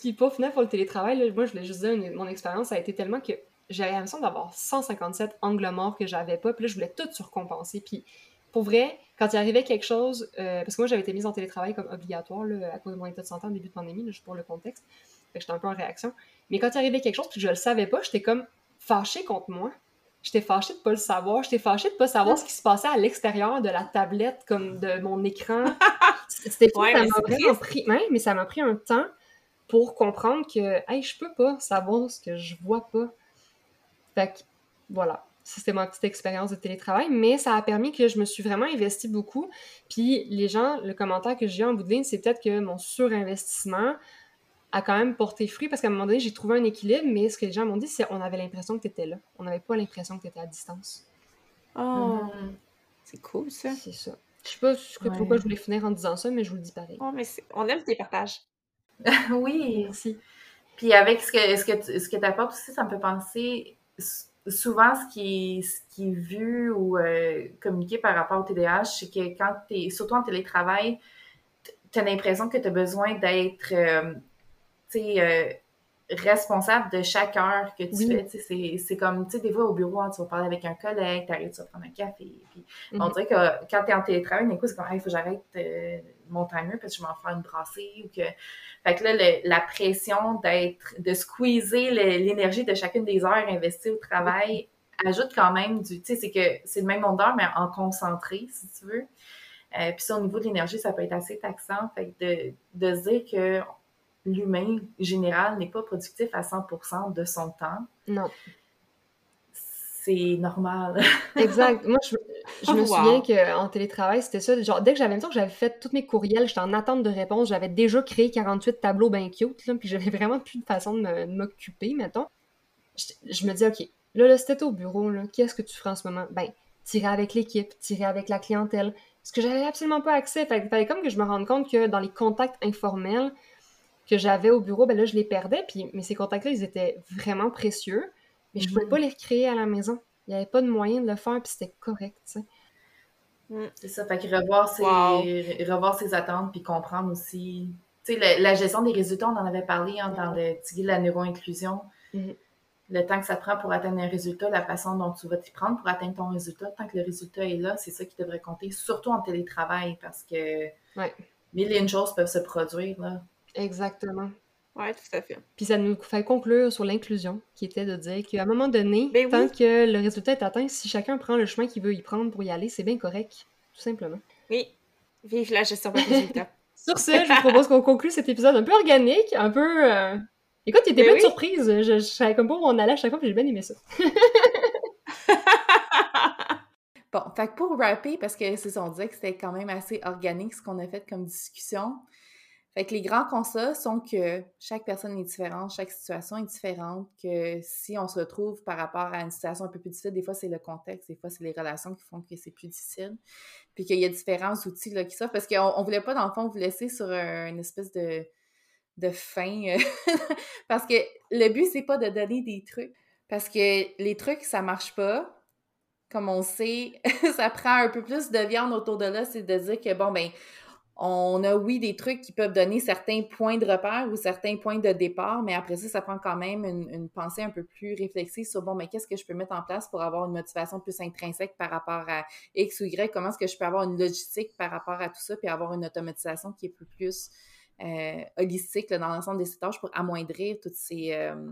Puis pas final pour le télétravail, moi je voulais juste dire, mon expérience a été tellement que j'avais l'impression d'avoir 157 angles morts que j'avais pas, puis là je voulais tout surcompenser. Puis pour vrai, quand il arrivait quelque chose, euh, parce que moi j'avais été mise en télétravail comme obligatoire à cause de mon état de santé en début de pandémie, juste pour le contexte, fait que j'étais un peu en réaction. Mais quand il arrivait quelque chose puis que je le savais pas, j'étais comme fâchée contre moi. J'étais fâchée de pas le savoir. J'étais fâchée de pas savoir ce qui se passait à l'extérieur de la tablette, comme de mon écran. C'était ça m'a vraiment pris... mais ça m'a pris un temps pour comprendre que, hey, je peux pas savoir ce que je vois pas. Fait que, voilà. C'était ma petite expérience de télétravail, mais ça a permis que je me suis vraiment investie beaucoup. Puis les gens, le commentaire que j'ai en bout de ligne, c'est peut-être que mon surinvestissement a quand même porté fruit parce qu'à un moment donné, j'ai trouvé un équilibre, mais ce que les gens m'ont dit, c'est qu'on avait l'impression que tu étais là. On n'avait pas l'impression que tu étais à distance. Oh, c'est cool ça. C'est ça. Je sais pas pourquoi je voulais finir en disant ça, mais je vous le dis pareil. Oh, mais on aime tes partages. oui. Merci. Puis avec ce que, ce que, ce que tu apportes aussi, ça me fait penser souvent ce qui est, ce qui est vu ou euh, communiqué par rapport au TDAH, c'est que quand tu es, surtout en télétravail, tu as l'impression que tu as besoin d'être euh, euh, responsable de chaque heure que tu fais. C'est comme, tu sais, des fois au bureau, hein, tu vas parler avec un collègue, tu arrives, tu vas prendre un café. Puis On mhm. dirait que quand tu es en télétravail, d'un coup, c'est comme, il faut que j'arrête euh, mon timer parce que je vais en faire une brassée. Ou que... Fait que là, la pression d'être, de squeezer l'énergie de chacune des heures investies au travail ajoute quand même du, tu sais, c'est que c'est le même nombre d'heures, mais en concentré, si tu veux. Euh, puis ça, au niveau de l'énergie, ça peut être assez taxant. Fait que de, de se dire que l'humain général n'est pas productif à 100% de son temps. Non. C'est normal. exact. Moi, je, me oh, souviens qu'en télétravail, c'était ça. Genre, dès que j'avais que j'avais fait tous mes courriels, j'étais en attente de réponse, j'avais déjà créé 48 tableaux bien cute, là, puis j'avais vraiment plus de façon de m'occuper, mettons. Je, me dis, OK, là, là c'était au bureau, là, qu'est-ce que tu ferais en ce moment? Ben, tirer avec l'équipe, tirer avec la clientèle. Ce que j'avais absolument pas accès. Fait, fallait comme que je me rende compte que dans les contacts informels, que j'avais au bureau, ben là, je les perdais. Puis, mais ces contacts-là, ils étaient vraiment précieux. Mais je pouvais mhm. pas les recréer à la maison. Il n'y avait pas de moyen de le faire, puis c'était correct, tu sais. Mm. C'est ça, fait que revoir ses, revoir ses attentes, puis comprendre aussi... Tu sais, la, gestion des résultats, on en avait parlé hein, dans le petit de la neuro-inclusion. Mhm. Le temps que ça prend pour atteindre un résultat, la façon dont tu vas t'y prendre pour atteindre ton résultat, tant que le résultat est là, c'est ça qui devrait compter, surtout en télétravail, parce que ouais. mille et une choses peuvent se produire, là. Exactement. Oui, tout à fait. Puis ça nous fait conclure sur l'inclusion, qui était de dire qu'à un moment donné, Ben tant oui. que le résultat est atteint, si chacun prend le chemin qu'il veut y prendre pour y aller, c'est bien correct, tout simplement. Oui. Vive la gestion par résultat. Sur ce, je vous propose qu'on conclue cet épisode un peu organique, un peu... euh, Écoute, il des Ben bonnes oui. surprises. Je, je savais comme pas où on allait à chaque fois, puis j'ai bien aimé ça. Bon, fait que pour rapper, parce que c'est on disait que c'était quand même assez organique ce qu'on a fait comme discussion. Fait que les grands constats sont que chaque personne est différente, chaque situation est différente, que si on se retrouve par rapport à une situation un peu plus difficile, des fois c'est le contexte, des fois c'est les relations qui font que c'est plus difficile, puis qu'il y a différents outils là, qui s'offrent, parce qu'on on voulait pas, dans le fond, vous laisser sur un- une espèce de, de fin, euh, parce que le but, c'est pas de donner des trucs, parce que les trucs, ça marche pas, comme on sait, ça prend un peu plus de viande autour de là, c'est de dire que, bon, ben, on a, oui, des trucs qui peuvent donner certains points de repère ou certains points de départ, mais après ça, ça prend quand même une, pensée un peu plus réflexive sur, bon, mais qu'est-ce que je peux mettre en place pour avoir une motivation plus intrinsèque par rapport à X ou Y? Comment est-ce que je peux avoir une logistique par rapport à tout ça, puis avoir une automatisation qui est plus, plus euh, holistique dans l'ensemble des tâches pour amoindrir toutes ces... euh,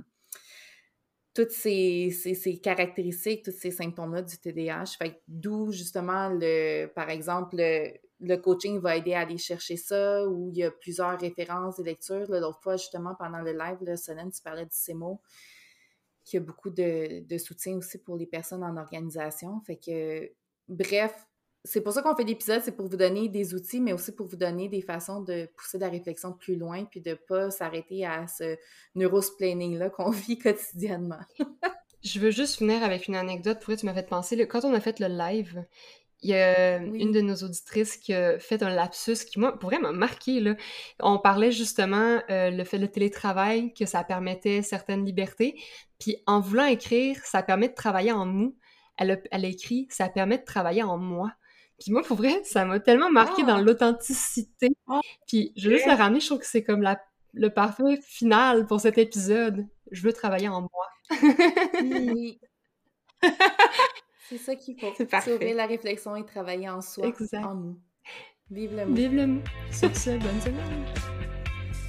toutes ces, ces, ces caractéristiques, tous ces symptômes-là du TDAH. Fait d'où, justement, le, par exemple, le, le coaching va aider à aller chercher ça, où il y a plusieurs références et lectures. L'autre fois, justement, pendant le live, là, Solène, tu parlais du CEMO, qui a beaucoup de, soutien aussi pour les personnes en organisation. Bref, c'est pour ça qu'on fait l'épisode, c'est pour vous donner des outils, mais aussi pour vous donner des façons de pousser la réflexion plus loin, puis de ne pas s'arrêter à ce neurosplaining-là qu'on vit quotidiennement. Je veux juste finir avec une anecdote. Pour tu m'as fait penser, quand on a fait le live, il y a Oui. une de nos auditrices qui a fait un lapsus qui, moi, pour m'a marqué. Là. On parlait justement euh, le fait de télétravail, que ça permettait certaines libertés. Puis en voulant écrire, ça permet de travailler en nous. Elle a, elle a écrit, ça permet de travailler en moi. Puis moi, pour vrai, ça m'a tellement marqué Ah. dans l'authenticité. Ah. Puis je veux juste la ramener, je trouve que c'est comme la, le parfait final pour cet épisode. Je veux travailler en moi. Oui. c'est ça qu'il faut. C'est parfait. Sauver la réflexion et travailler en soi, Exact. en nous. Vive le monde. Vive le mot. Sur ce, bonne semaine.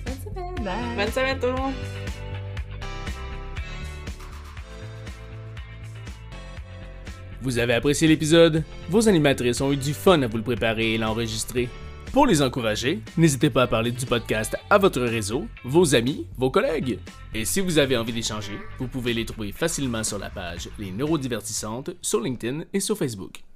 Bonne semaine. Bye. Bonne semaine tout le monde! Vous avez apprécié l'épisode? Vos animatrices ont eu du fun à vous le préparer et l'enregistrer. Pour les encourager, n'hésitez pas à parler du podcast à votre réseau, vos amis, vos collègues. Et si vous avez envie d'échanger, vous pouvez les trouver facilement sur la page Les Neurodivertissantes sur LinkedIn et sur Facebook.